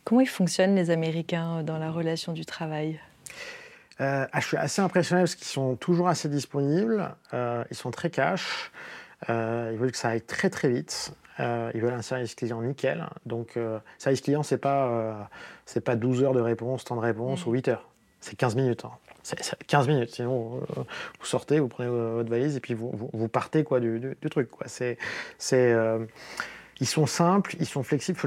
Comment ils fonctionnent les Américains dans la relation du travail? Ah, Je suis assez impressionné parce qu'ils sont toujours assez disponibles, ils sont très cash. Ils veulent que ça aille très très vite. Euh, ils veulent un service client nickel. Donc, euh, service client, ce n'est pas, euh, pas 12 heures de réponse, temps de réponse, mmh. ou 8 heures. C'est 15 minutes. Hein. C'est 15 minutes. Sinon, euh, vous sortez, vous prenez votre valise et puis vous, vous, partez quoi, du, du, truc. C'est ils sont simples, ils sont flexibles.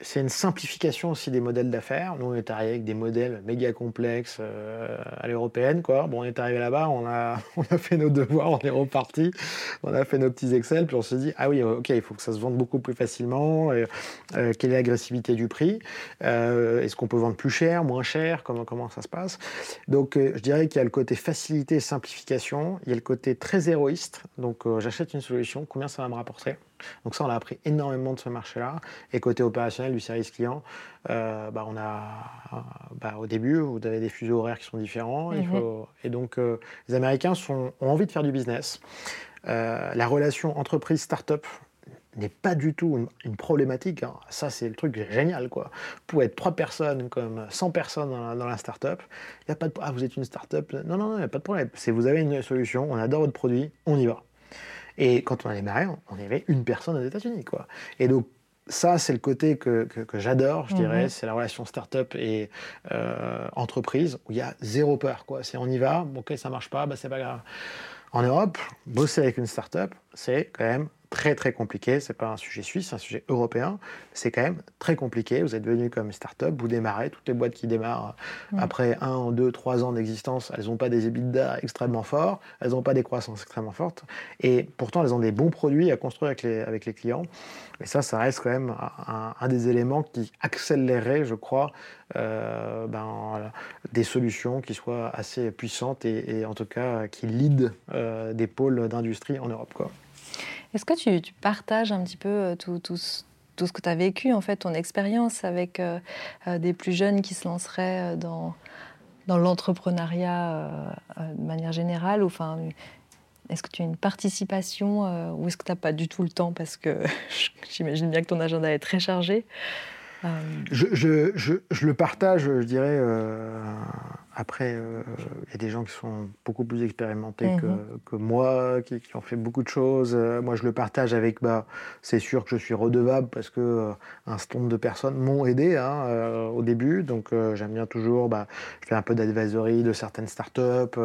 C'est une simplification aussi des modèles d'affaires. Nous, on est arrivé avec des modèles méga complexes euh, à l'européenne. Quoi. Bon, on est arrivé là-bas, on a, on a fait nos devoirs, on est reparti, on a fait nos petits Excel, puis on s'est dit ah oui, ok, il faut que ça se vende beaucoup plus facilement. Euh, quelle est l'agressivité du prix euh, Est-ce qu'on peut vendre plus cher, moins cher comment, comment ça se passe? Donc, je dirais qu'il y a le côté facilité et simplification. Il y a le côté très héroïste. Donc, j'achète une solution, combien ça va me rapporter? Donc ça, on a appris énormément de ce marché-là. Et côté opérationnel du service client, euh, bah, on a, bah, au début, vous avez des fuseaux horaires qui sont différents. Mhm. et donc, euh, les Américains ont envie de faire du business. Euh, la relation entreprise-startup n'est pas du tout une, problématique. Hein. Ça, c'est le truc génial. Quoi. Pour être trois personnes comme 100 personnes dans la, startup, il n'y a pas de... Ah, vous êtes une startup Non, non, non, il n'y a pas de problème. C'est vous avez une solution, on adore votre produit, on y va. Et quand on a démarré, on avait une personne aux États-Unis. Quoi. Et donc, ça, c'est le côté que, que, j'adore, je dirais. Mhm. C'est la relation start-up et euh, entreprise où il y a zéro peur. Quoi. C'est on y va, bon, ok, ça marche pas, bah, c'est pas grave. En Europe, bosser avec une start-up, c'est quand même très très compliqué. C'est pas un sujet suisse, c'est un sujet européen. C'est quand même très compliqué. Vous êtes venu comme start-up, vous démarrez. Toutes les boîtes qui démarrent mm. après un, deux, trois ans d'existence, elles n'ont pas des EBITDA extrêmement forts, elles n'ont pas des croissances extrêmement fortes. Et pourtant, elles ont des bons produits à construire avec les, avec les clients. Et ça, ça reste quand même un, des éléments qui accélérerait, je crois, euh, ben, des solutions qui soient assez puissantes et, en tout cas qui lead euh, des pôles d'industrie en Europe. Quoi. Est-ce que tu, partages un petit peu euh, tout, ce que tu as vécu, en fait, ton expérience avec euh, euh, des plus jeunes qui se lanceraient dans, l'entrepreneuriat de manière générale? Enfin, Est-ce que tu as une participation ou est-ce que tu n'as pas du tout le temps? Parce que j'imagine bien que ton agenda est très chargé. Je, le partage, je dirais, après, euh, il y a des gens qui sont beaucoup plus expérimentés que, mhm. que, moi, qui, ont fait beaucoup de choses. Euh, moi, je le partage avec, bah, c'est sûr que je suis redevable parce que euh, un certain nombre de personnes m'ont aidé hein, au début. Donc, j'aime bien toujours, bah, je fais un peu d'advisory de certaines startups.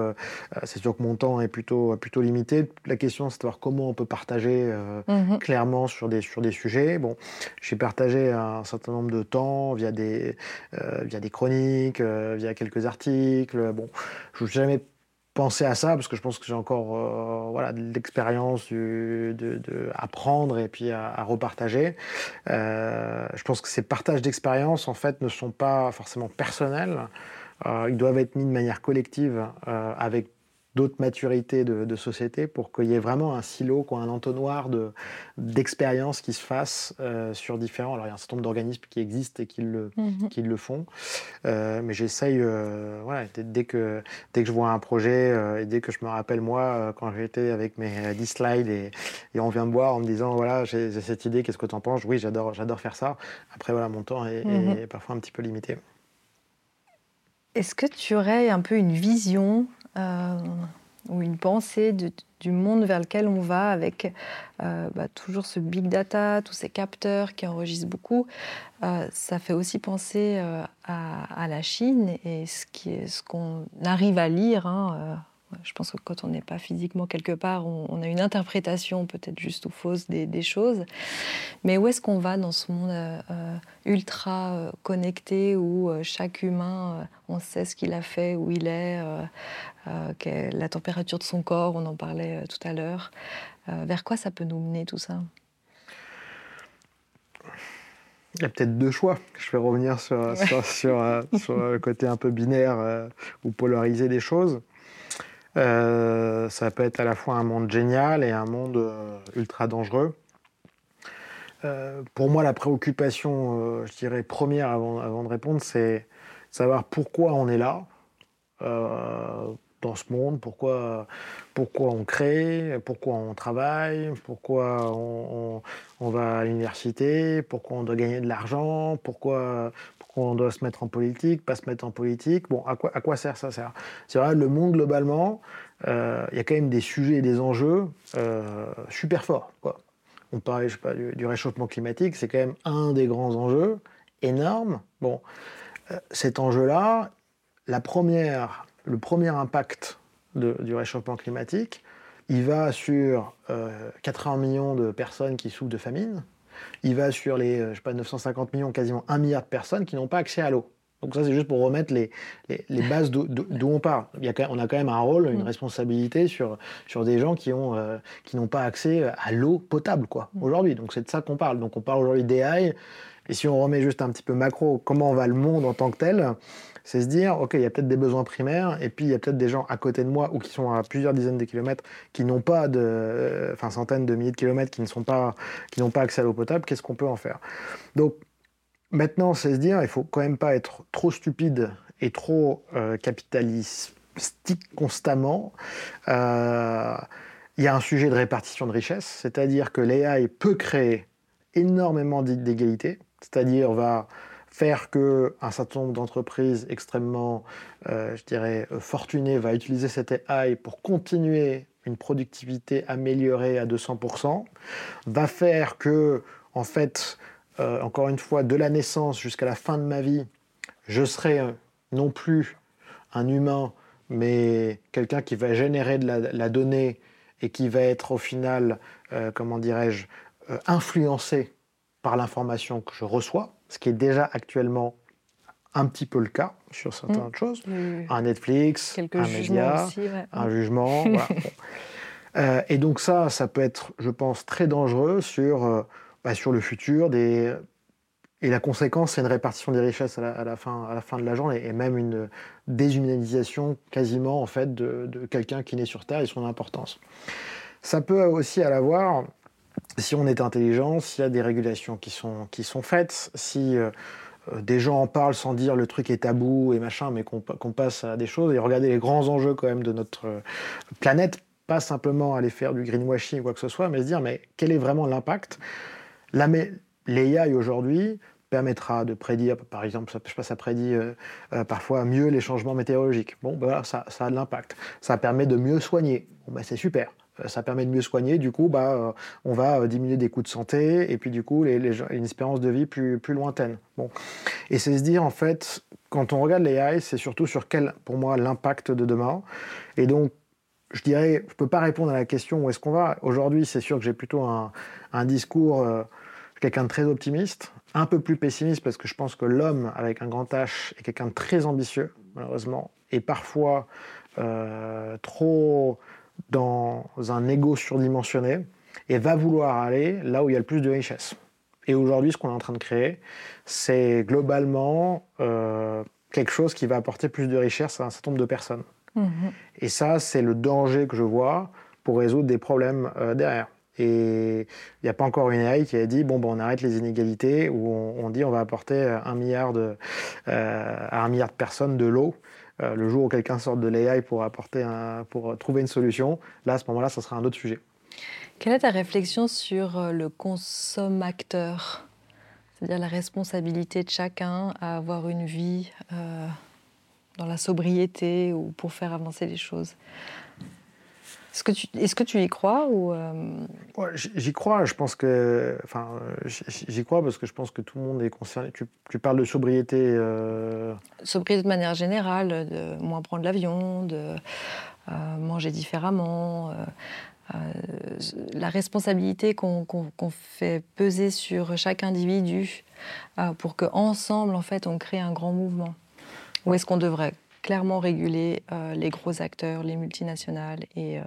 c'est sûr que mon temps est plutôt, plutôt limité. La question, c'est de voir comment on peut partager mhm. clairement sur des, sur des sujets. Bon, j'ai partagé un certain nombre de temps via des, via des chroniques, via quelques articles Bon, je n'ai jamais pensé à ça parce que je pense que j'ai encore euh, voilà, de l'expérience de, de, apprendre et puis à, repartager. Euh, je pense que ces partages d'expérience en fait ne sont pas forcément personnels. Euh, ils doivent être mis de manière collective avec d'autres maturités de, société pour qu'il y ait vraiment un silo, quoi, un entonnoir d'expériences qui se fassent euh, sur différents. Alors il y a un certain nombre d'organismes qui existent et qui le, mhm. qui le font, euh, mais j'essaye, euh, voilà, dès, que, dès que je vois un projet et dès que je me rappelle moi quand j'étais avec mes 10 slides et, et, on vient me voir en me disant voilà j'ai cette idée, qu'est-ce que tu en penses? Oui, j'adore, faire ça. Après voilà, mon temps est, mhm. est parfois un petit peu limité. Est-ce que tu aurais un peu une vision euh, ou une pensée du monde vers lequel on va avec euh, bah, toujours ce big data, tous ces capteurs qui enregistrent beaucoup. Euh, ça fait aussi penser à, la Chine et ce qu'on arrive à lire hein, Je pense que quand on n'est pas physiquement quelque part, on, a une interprétation peut-être juste ou fausse des, choses. Mais où est-ce qu'on va dans ce monde euh, euh, ultra connecté où chaque humain, on sait ce qu'il a fait, où il est, la température de son corps, on en parlait tout à l'heure. vers quoi ça peut nous mener tout ça? Il y a peut-être deux choix. Je vais revenir sur, sur, euh, le côté un peu binaire euh, ou polarisé des choses. Euh, ça peut être à la fois un monde génial et un monde ultra dangereux. pour moi, la préoccupation, je dirais, première avant, avant de répondre, c'est savoir pourquoi on est là dans ce monde, pourquoi, pourquoi on crée, pourquoi on travaille, pourquoi on, va à l'université, pourquoi on doit gagner de l'argent, pourquoi, pourquoi on doit se mettre en politique, pas se mettre en politique. Bon, à quoi, à quoi sert ça C'est vrai, le monde globalement, euh, il y a quand même des sujets et des enjeux euh, super forts. Quoi. On parlait pas, du, réchauffement climatique, c'est quand même un des grands enjeux, énorme. Bon, euh, cet enjeu-là, la première le premier impact du réchauffement climatique, il va sur 80 euh, millions de personnes qui souffrent de famine, il va sur les euh, je sais pas, 950 millions, quasiment 1 milliard de personnes qui n'ont pas accès à l'eau. Donc ça, c'est juste pour remettre les, les, bases d'où on part. Il y a, on a quand même un rôle, une mm. responsabilité sur, sur des gens qui euh, n'ont pas accès à l'eau potable quoi mm. aujourd'hui. Donc c'est de ça qu'on parle. Donc on parle aujourd'hui d'AI. Et si on remet juste un petit peu macro, comment va le monde en tant que tel c'est se dire, OK, il y a peut-être des besoins primaires, et puis il y a peut-être des gens à côté de moi ou qui sont à plusieurs dizaines de kilomètres, qui n'ont pas de, euh, enfin centaines de milliers de kilomètres, qui ne pas, n'ont pas accès à l'eau potable, qu'est-ce qu'on peut en faire? Donc maintenant, c'est se dire, il faut quand même pas être trop stupide et trop euh, capitalistique constamment. Euh, il y a un sujet de répartition de richesse, c'est-à-dire que l'AI peut créer énormément d'égalité, c'est-à-dire va faire qu'un certain nombre d'entreprises extrêmement, euh, je dirais, fortunées va utiliser cette AI pour continuer une productivité améliorée à 200%, va faire que, en fait, euh, encore une fois, de la naissance jusqu'à la fin de ma vie, je serai non plus un humain, mais quelqu'un qui va générer de la, donnée et qui va être au final, euh, comment dirais-je, influencé par l'information que je reçois ce qui est déjà actuellement un petit peu le cas sur certaines mmh. choses. Un Netflix, un média, un jugement. Euh, et donc ça, ça peut être, je pense, très dangereux sur, euh, bah, sur le futur des... Et la conséquence, c'est une répartition des richesses à la, fin, à la fin de la journée, et même une déshumanisation quasiment en fait de, de quelqu'un qui naît sur Terre et son importance. Ça peut aussi à voir si on est intelligent, s'il y a des régulations qui sont, qui sont faites, si euh, euh, des gens en parlent sans dire le truc est tabou et machin, mais qu'on passe à des choses et regarder les grands enjeux quand même de notre euh, planète, pas simplement aller faire du greenwashing ou quoi que ce soit, mais se dire mais quel est vraiment l'impact? L'AI aujourd'hui permettra de prédire, par exemple, je sais pas, ça prédit parfois mieux les changements météorologiques. Bon, ben voilà, ça, ça a de l'impact. Ça permet de mieux soigner. Bon, ben c'est super. Euh, ça permet de mieux soigner. Du coup, bah, euh, on va euh, diminuer des coûts de santé et puis du coup, une espérance de vie plus, plus lointaine. Bon. Et c'est se dire, en fait, quand on regarde l'AI, c'est surtout sur quel, pour moi, l'impact de demain. Et donc, je dirais, je ne peux pas répondre à la question où est-ce qu'on va. Aujourd'hui, c'est sûr que j'ai plutôt un, un discours, quelqu'un de très optimiste, un peu plus pessimiste parce que je pense que l'homme avec un grand H est quelqu'un de très ambitieux, malheureusement, et parfois trop dans un ego surdimensionné et va vouloir aller là où il y a le plus de richesse. Et aujourd'hui, ce qu'on est en train de créer, c'est globalement euh, quelque chose qui va apporter plus de richesse à un certain nombre de personnes. Mhm. Et ça, c'est le danger que je vois pour résoudre des problèmes euh, derrière. Et il n'y a pas encore une AI qui a dit bon, ben, on arrête les inégalités, ou on, dit on va apporter un milliard de, euh, à un milliard de personnes de l'eau. Euh, le jour où quelqu'un sort de l'AI pour, apporter pour trouver une solution, là, à ce moment-là, ça sera un autre sujet. Quelle est ta réflexion sur euh, le consommateur? C'est-à-dire la responsabilité de chacun à avoir une vie euh, dans la sobriété ou pour faire avancer les choses est-ce que, tu, est-ce que tu y crois ou euh, J'y crois, je pense que. Enfin, j'y crois parce que je pense que tout le monde est concerné. Tu, tu parles de sobriété. Euh... Sobriété de manière générale, de moins prendre l'avion, de manger différemment. la responsabilité qu'on fait peser sur chaque individu pour qu'ensemble, en fait, on crée un grand mouvement. Ou est-ce qu'on devrait clairement réguler les gros acteurs, les multinationales et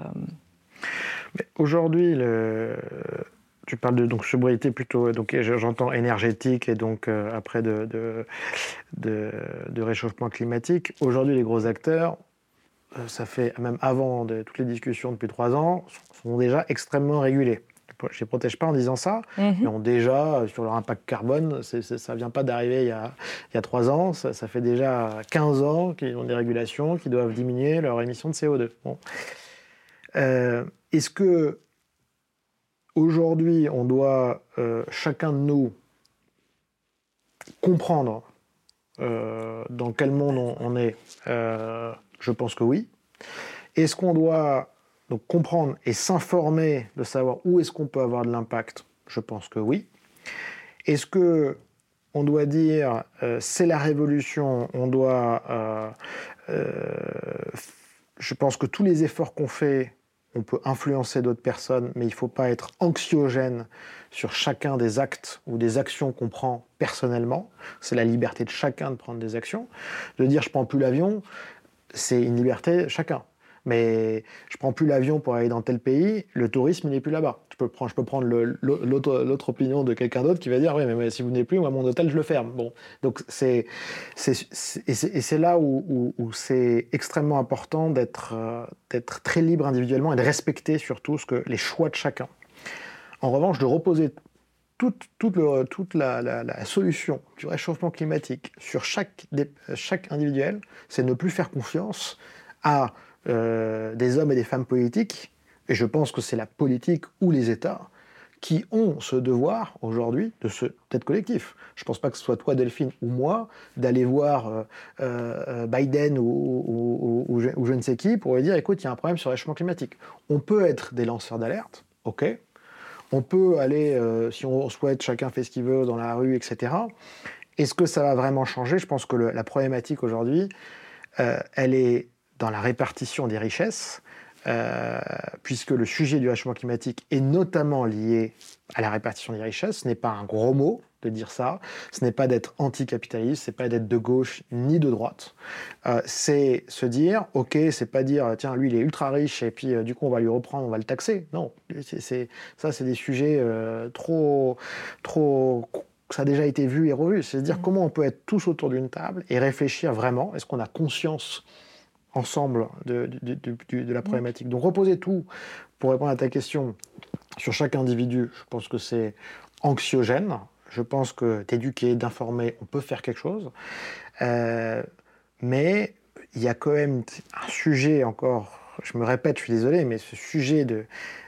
Aujourd'hui, le... tu parles de donc, sobriété plutôt, donc j'entends énergétique et donc euh, après de, de, réchauffement climatique. Aujourd'hui, les gros acteurs, euh, ça fait même avant toutes les discussions depuis trois ans, sont déjà extrêmement régulés. Je ne les protège pas en disant ça, mhm. mais ont déjà, sur leur impact carbone, ça ne vient pas d'arriver il, il, y a trois ans, ça, ça, fait déjà 15 ans qu'ils ont des régulations qui doivent diminuer leur émission de CO2. Bon. Euh, est-ce que aujourd'hui on doit euh, chacun de nous comprendre euh, dans quel monde on, est? Je pense que oui. Est-ce qu'on doit donc comprendre et s'informer de savoir où est-ce qu'on peut avoir de l'impact Je pense que oui. Est-ce que on doit dire c'est la révolution, on doit je pense que tous les efforts qu'on fait on peut influencer d'autres personnes, mais il ne faut pas être anxiogène sur chacun des actes ou des actions qu'on prend personnellement. C'est la liberté de chacun de prendre des actions. De dire je prends plus l'avion, c'est une liberté de chacun mais je prends plus l'avion pour aller dans tel pays, le tourisme, n'est plus là-bas. Je peux prendre, l'autre opinion de quelqu'un d'autre qui va dire, oui, mais, si vous n'êtes plus, moi, mon hôtel, je le ferme. Bon, donc c'est, et c'est là où, c'est extrêmement important d'être euh, d'être très libre individuellement et de respecter surtout les choix de chacun. En revanche, de reposer toute, la, solution du réchauffement climatique sur chaque individuel, c'est ne plus faire confiance à euh, des hommes et des femmes politiques, et je pense que c'est la politique ou les États qui ont ce devoir aujourd'hui de ce d'être collectif. Je ne pense pas que ce soit toi, Delphine, ou moi, d'aller voir euh, euh, Biden ou, ou, je, ne sais qui pour lui dire écoute, il y a un problème sur le réchauffement climatique. On peut être des lanceurs d'alerte, ok. On peut aller, si on souhaite, chacun fait ce qu'il veut dans la rue, etc. Est-ce que ça va vraiment changer? Je pense que la problématique aujourd'hui, elle est dans la répartition des richesses, euh, puisque le sujet du réchauffement climatique est notamment lié à la répartition des richesses. Ce n'est pas un gros mot de dire ça. Ce n'est pas d'être anticapitaliste, c'est pas d'être de gauche ni de droite. Euh, c'est se dire, ok, c'est pas dire, tiens, lui il est ultra riche et puis euh, du coup on va lui reprendre, on va le taxer. Non, c'est ça, c'est des sujets trop, trop ça a déjà été vu et revu. C'est à dire mmh. comment on peut être tous autour d'une table et réfléchir vraiment. Est-ce qu'on a conscience ensemble de, la problématique. Donc reposer tout pour répondre à ta question sur chaque individu, je pense que c'est anxiogène. Je pense que d'éduquer, d'informer, on peut faire quelque chose. Euh, mais il y a quand même un sujet encore, je me répète, je suis désolé, mais ce sujet de,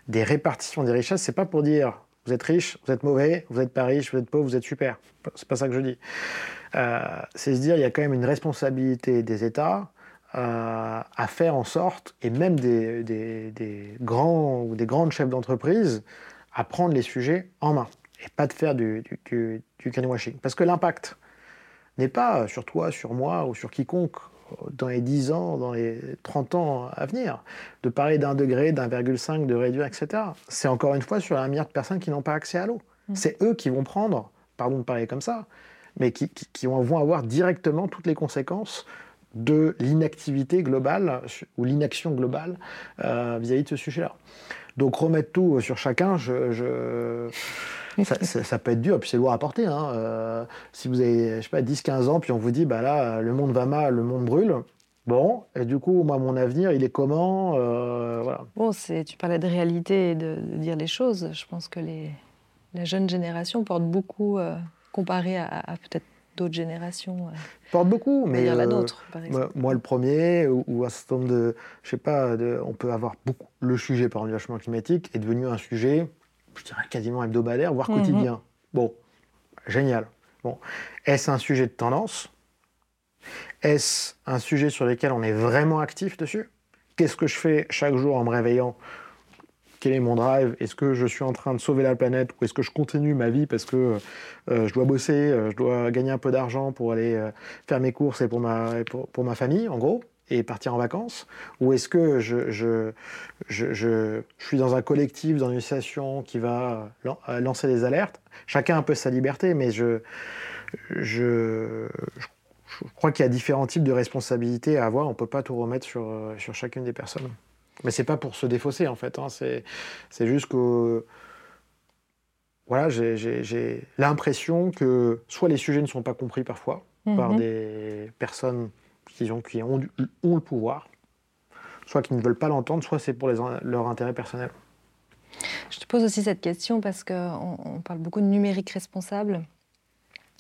des répartitions des richesses, c'est pas pour dire vous êtes riche, vous êtes mauvais, vous êtes pas riche, vous êtes pauvre, vous êtes super. C'est pas ça que je dis. Euh, c'est se dire il y a quand même une responsabilité des États à, faire en sorte, et même des, des, grands ou des grandes chefs d'entreprise, à prendre les sujets en main et pas de faire du, du, du greenwashing. Parce que l'impact n'est pas sur toi, sur moi ou sur quiconque dans les 10 ans, dans les 30 ans à venir, de parler d'un degré, d'un virgule 5, de réduire, etc. C'est encore une fois sur un milliard de personnes qui n'ont pas accès à l'eau. Mmh. C'est eux qui vont prendre, pardon de parler comme ça, mais qui, qui, qui, vont avoir directement toutes les conséquences de l'inactivité globale ou l'inaction globale euh, vis-à-vis de ce sujet-là. Donc remettre tout sur chacun, je, ça, peut être dur, puis c'est lourd à porter. Hein. Euh, si vous avez, je sais pas, 10-15 ans, puis on vous dit, bah là, le monde va mal, le monde brûle. Bon, et du coup, moi, mon avenir, il est comment euh, voilà. Bon, tu parlais de réalité et de, dire les choses. Je pense que les, la jeune génération porte beaucoup, comparé à peut-être d'autres générations. Porte beaucoup, mais la euh, nôtre, par exemple. Moi, le premier, ou, un certain nombre de, je sais pas, de, on peut avoir beaucoup. Le sujet par le changement climatique est devenu un sujet, je dirais quasiment hebdomadaire, voire mhm. quotidien. Bon, génial. Bon, est-ce un sujet de tendance? Est-ce un sujet sur lequel on est vraiment actif dessus? Qu'est-ce que je fais chaque jour en me réveillant quel est mon drive? Est-ce que je suis en train de sauver la planète ou est-ce que je continue ma vie parce que euh, je dois bosser, euh, je dois gagner un peu d'argent pour aller euh, faire mes courses et pour ma, famille, en gros et partir en vacances? Ou est-ce que je, suis dans un collectif, dans une association qui va lancer des alertes? Chacun a un peu sa liberté, mais je, crois qu'il y a différents types de responsabilités à avoir. On ne peut pas tout remettre sur chacune des personnes. Mais c'est pas pour se défausser, en fait. Hein. C'est juste que voilà, j'ai l'impression que soit les sujets ne sont pas compris parfois par mhm. des personnes qui ont, qui ont, ont, le pouvoir, soit qui ne veulent pas l'entendre, soit c'est pour les, leur intérêt personnel. Je te pose aussi cette question parce qu'on on parle beaucoup de numérique responsable.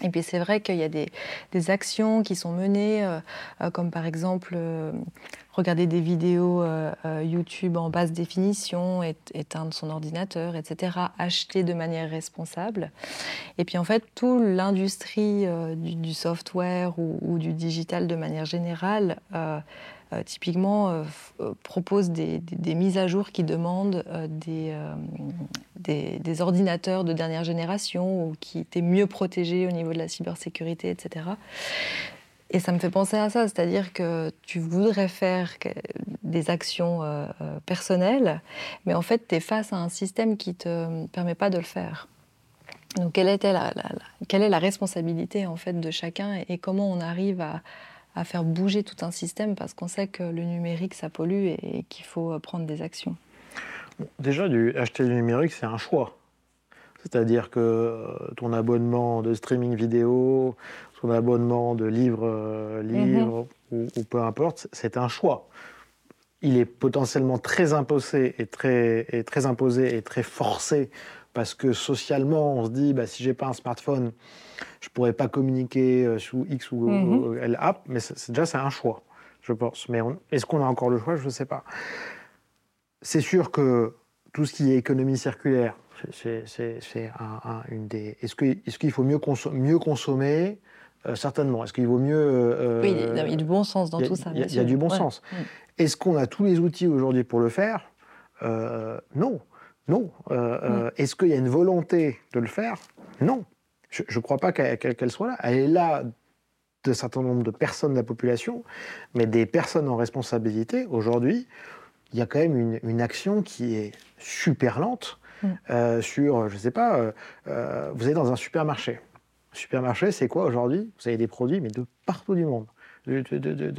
Et puis c'est vrai qu'il y a des, actions qui sont menées, euh, euh, comme par exemple euh, regarder des vidéos YouTube en basse définition, éteindre son ordinateur, etc., acheter de manière responsable. Et puis en fait, toute l'industrie du, software ou, du digital de manière générale euh, typiquement, euh, euh, propose des, mises à jour qui demandent des, des, ordinateurs de dernière génération ou qui étaient mieux protégés au niveau de la cybersécurité, etc. Et ça me fait penser à ça, c'est-à-dire que tu voudrais faire des actions personnelles, mais en fait, tu es face à un système qui ne te permet pas de le faire. Donc, quelle est la responsabilité en fait de chacun et comment on arrive à, à faire bouger tout un système parce qu'on sait que le numérique, ça pollue et, qu'il faut euh, prendre des actions Déjà, du, acheter du numérique, c'est un choix. C'est-à-dire que euh, ton abonnement de streaming vidéo, ton abonnement de livres, euh, livres mhm. ou, peu importe, c'est un choix. Il est potentiellement très imposé et très, et très imposé et très forcé parce que socialement, on se dit, bah, si j'ai pas un smartphone, je pourrais pas communiquer euh, sous X ou. L app, mais c'est déjà c'est un choix, je pense. Mais est-ce qu'on a encore le choix? Je ne sais pas. C'est sûr que tout ce qui est économie circulaire, c'est un, une des. Est-ce qu'il est faut mieux, mieux consommer? Euh, Certainement. Est-ce qu'il vaut mieux. Euh, oui, il y a du bon sens dans tout ça. Il y, a du bon sens. Mm. Est-ce qu'on a tous les outils aujourd'hui pour le faire? Non. Non. Mm. Est-ce qu'il y a une volonté de le faire? Non. Je ne crois pas qu'elle soit là. Elle est là d'un certain nombre de personnes de la population, mais des personnes en responsabilité, aujourd'hui, il y a quand même une, action qui est super lente mm. euh, sur, je ne sais pas, euh, euh, vous êtes dans un supermarché. Supermarché, c'est quoi aujourd'hui? Vous avez des produits, mais de partout du monde.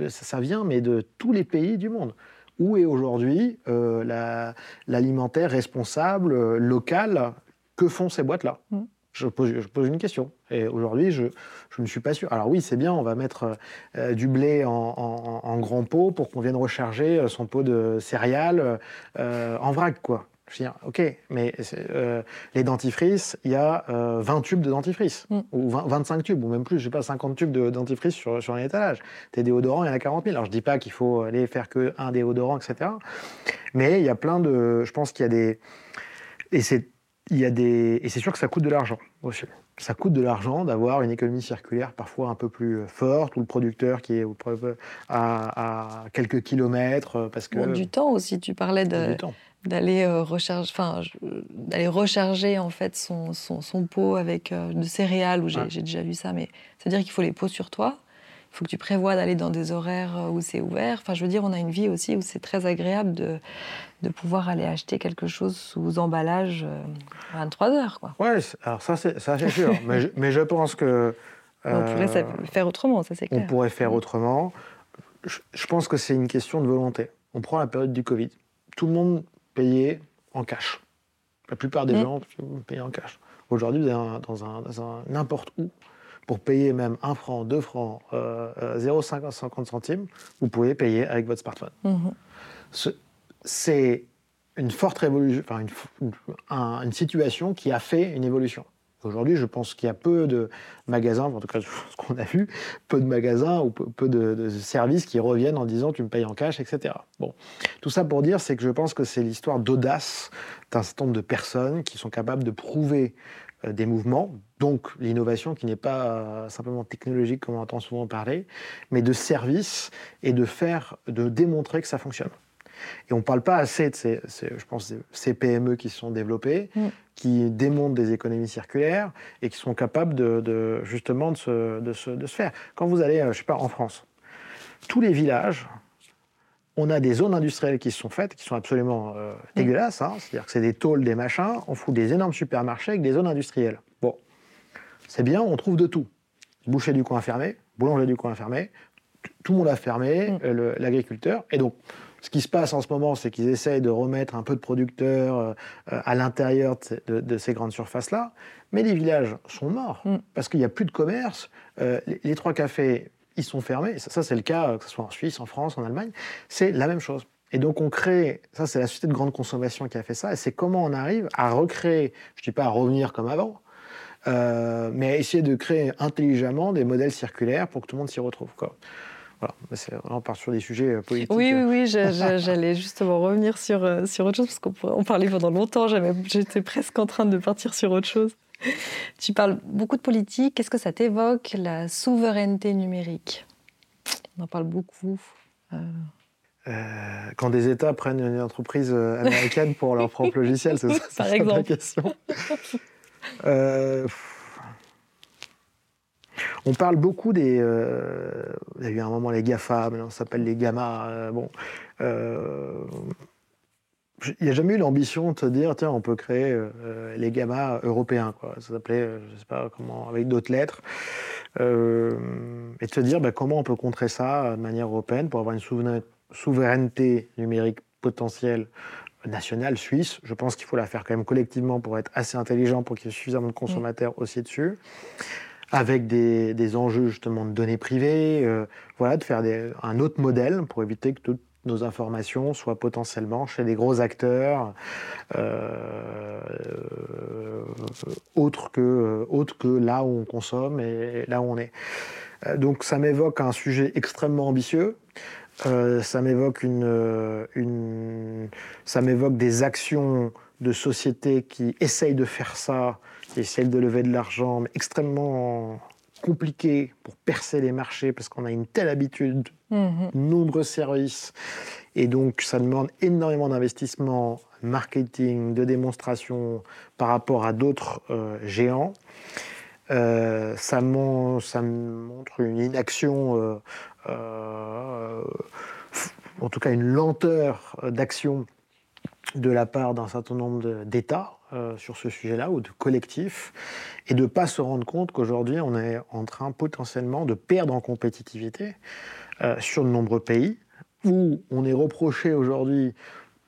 ça, vient, mais de tous les pays du monde. Où est aujourd'hui l'alimentaire responsable, local? Que font ces boîtes-là? Mm je pose, je pose, une question. Et aujourd'hui, je, je, ne suis pas sûr. Alors oui, c'est bien, on va mettre euh, du blé en, en, grand pot pour qu'on vienne recharger euh, son pot de céréales euh, en vrac, quoi. Je veux dire, ok, mais les dentifrices, il y a 20 tubes de dentifrice, mm. ou 25 tubes, ou même plus, je sais pas, 50 tubes de dentifrice sur, sur un étalage. Tes déodorants, il y en a 40 000. Alors je dis pas qu'il faut aller faire que un déodorant, etc. Mais il y a plein de... Je pense qu'il y a des... Et c'est il y a des... Et c'est sûr que ça coûte de l'argent aussi. Ça coûte de l'argent d'avoir une économie circulaire parfois un peu plus forte, ou le producteur qui est à, à quelques kilomètres. Euh, parce que... du temps aussi, tu parlais de d'aller euh, recharger, enfin, d'aller recharger en fait son, son, son pot avec euh, de céréales, où j'ai déjà vu ça, mais c'est-à-dire qu'il faut les pots sur toi. Il faut que tu prévois d'aller dans des horaires où c'est ouvert. Enfin, je veux dire, on a une vie aussi où c'est très agréable de, de pouvoir aller acheter quelque chose sous emballage 23 euh, heures. Quoi. Ouais, alors ça c'est, ça, c'est sûr. mais, je, mais, je, pense que. on pourrait euh, faire autrement, ça c'est clair. On pourrait faire autrement. Je, pense que c'est une question de volonté. On prend la période du Covid. Tout le monde payait en cash. La plupart des mm. gens payaient en cash. Aujourd'hui, vous êtes dans un, n'importe où, pour payer même 1 franc, 2 francs, euh, 0,50 centimes, vous pouvez payer avec votre smartphone. Mm-hmm c'est une forte révolution, enfin une, situation qui a fait une évolution. Aujourd'hui, je pense qu'il y a peu de magasins, en tout cas ce qu'on a vu, peu de magasins ou peu, de, services qui reviennent en disant tu me payes en cash, etc. Bon, tout ça pour dire, c'est que je pense que c'est l'histoire d'audace d'un certain nombre de personnes qui sont capables de prouver euh, des mouvements, donc l'innovation qui n'est pas simplement technologique comme on entend souvent parler, mais de service et de faire, de démontrer que ça fonctionne. Et on ne parle pas assez de ces, je pense, ces PME qui se sont développées, mm. qui démontrent des économies circulaires et qui sont capables de, justement de se, de, se, de se, faire. Quand vous allez, euh, je sais pas, en France, tous les villages, on a des zones industrielles qui se sont faites, qui sont absolument euh, dégueulasses. Hein. C'est-à-dire que c'est des tôles, des machins. On fout des énormes supermarchés avec des zones industrielles. Bon, c'est bien, on trouve de tout. Boucher du coin fermé, boulanger du coin fermé, tout le monde a fermé, mm. euh, l'agriculteur. Et donc, ce qui se passe en ce moment, c'est qu'ils essayent de remettre un peu de producteurs euh, à l'intérieur de, ces grandes surfaces-là. Mais les villages sont morts mm. parce qu'il n'y a plus de commerce. les, trois cafés ils sont fermés. Ça, c'est le cas, que ce soit en Suisse, en France, en Allemagne. C'est la même chose. Et donc on crée, ça c'est la société de grande consommation qui a fait ça, et c'est comment on arrive à recréer, je ne dis pas à revenir comme avant, euh, mais à essayer de créer intelligemment des modèles circulaires pour que tout le monde s'y retrouve. Quoi. Voilà, on part sur des sujets euh, politiques. Oui, oui, oui, j'allais justement revenir sur, euh, sur autre chose, parce qu'on parlait pendant longtemps, j'étais presque en train de partir sur autre chose. Tu parles beaucoup de politique. Qu'est-ce que ça t'évoque, la souveraineté numérique? On en parle beaucoup. Euh. Euh, quand des États prennent une entreprise euh, américaine pour leur propre logiciel, c'est ça, Par exemple. la question. on parle beaucoup des. il y a eu un moment les GAFA, maintenant ça s'appelle les GAMA. bon, il n'y a jamais eu l'ambition de te dire, tiens, on peut créer euh, les gammas européens, quoi. Ça s'appelait, euh, je ne sais pas comment, avec d'autres lettres. Euh, et de te dire, bah, comment on peut contrer ça de manière européenne pour avoir une souveraineté numérique potentielle nationale, suisse. Je pense qu'il faut la faire quand même collectivement pour être assez intelligent, pour qu'il y ait suffisamment de consommateurs aussi dessus avec des, enjeux justement de données privées, voilà, de faire un autre modèle pour éviter que tout, nos informations soient potentiellement chez des gros acteurs euh, autres, que, autres que là où on consomme et là où on est. Euh, donc ça m'évoque un sujet extrêmement ambitieux. Euh, ça m'évoque une, ça m'évoque des actions de sociétés qui essayent de faire ça, qui essayent de lever de l'argent, mais extrêmement compliqué pour percer les marchés parce qu'on a une telle habitude, mhm. nombreux services, et donc ça demande énormément d'investissement, marketing, de démonstration par rapport à d'autres euh, géants. Euh, ça, ça, montre une inaction, euh, en tout cas une lenteur d'action de la part d'un certain nombre d'États euh, sur ce sujet-là ou de collectifs, et de ne pas se rendre compte qu'aujourd'hui on est en train potentiellement de perdre en compétitivité euh, sur de nombreux pays, où on est reproché aujourd'hui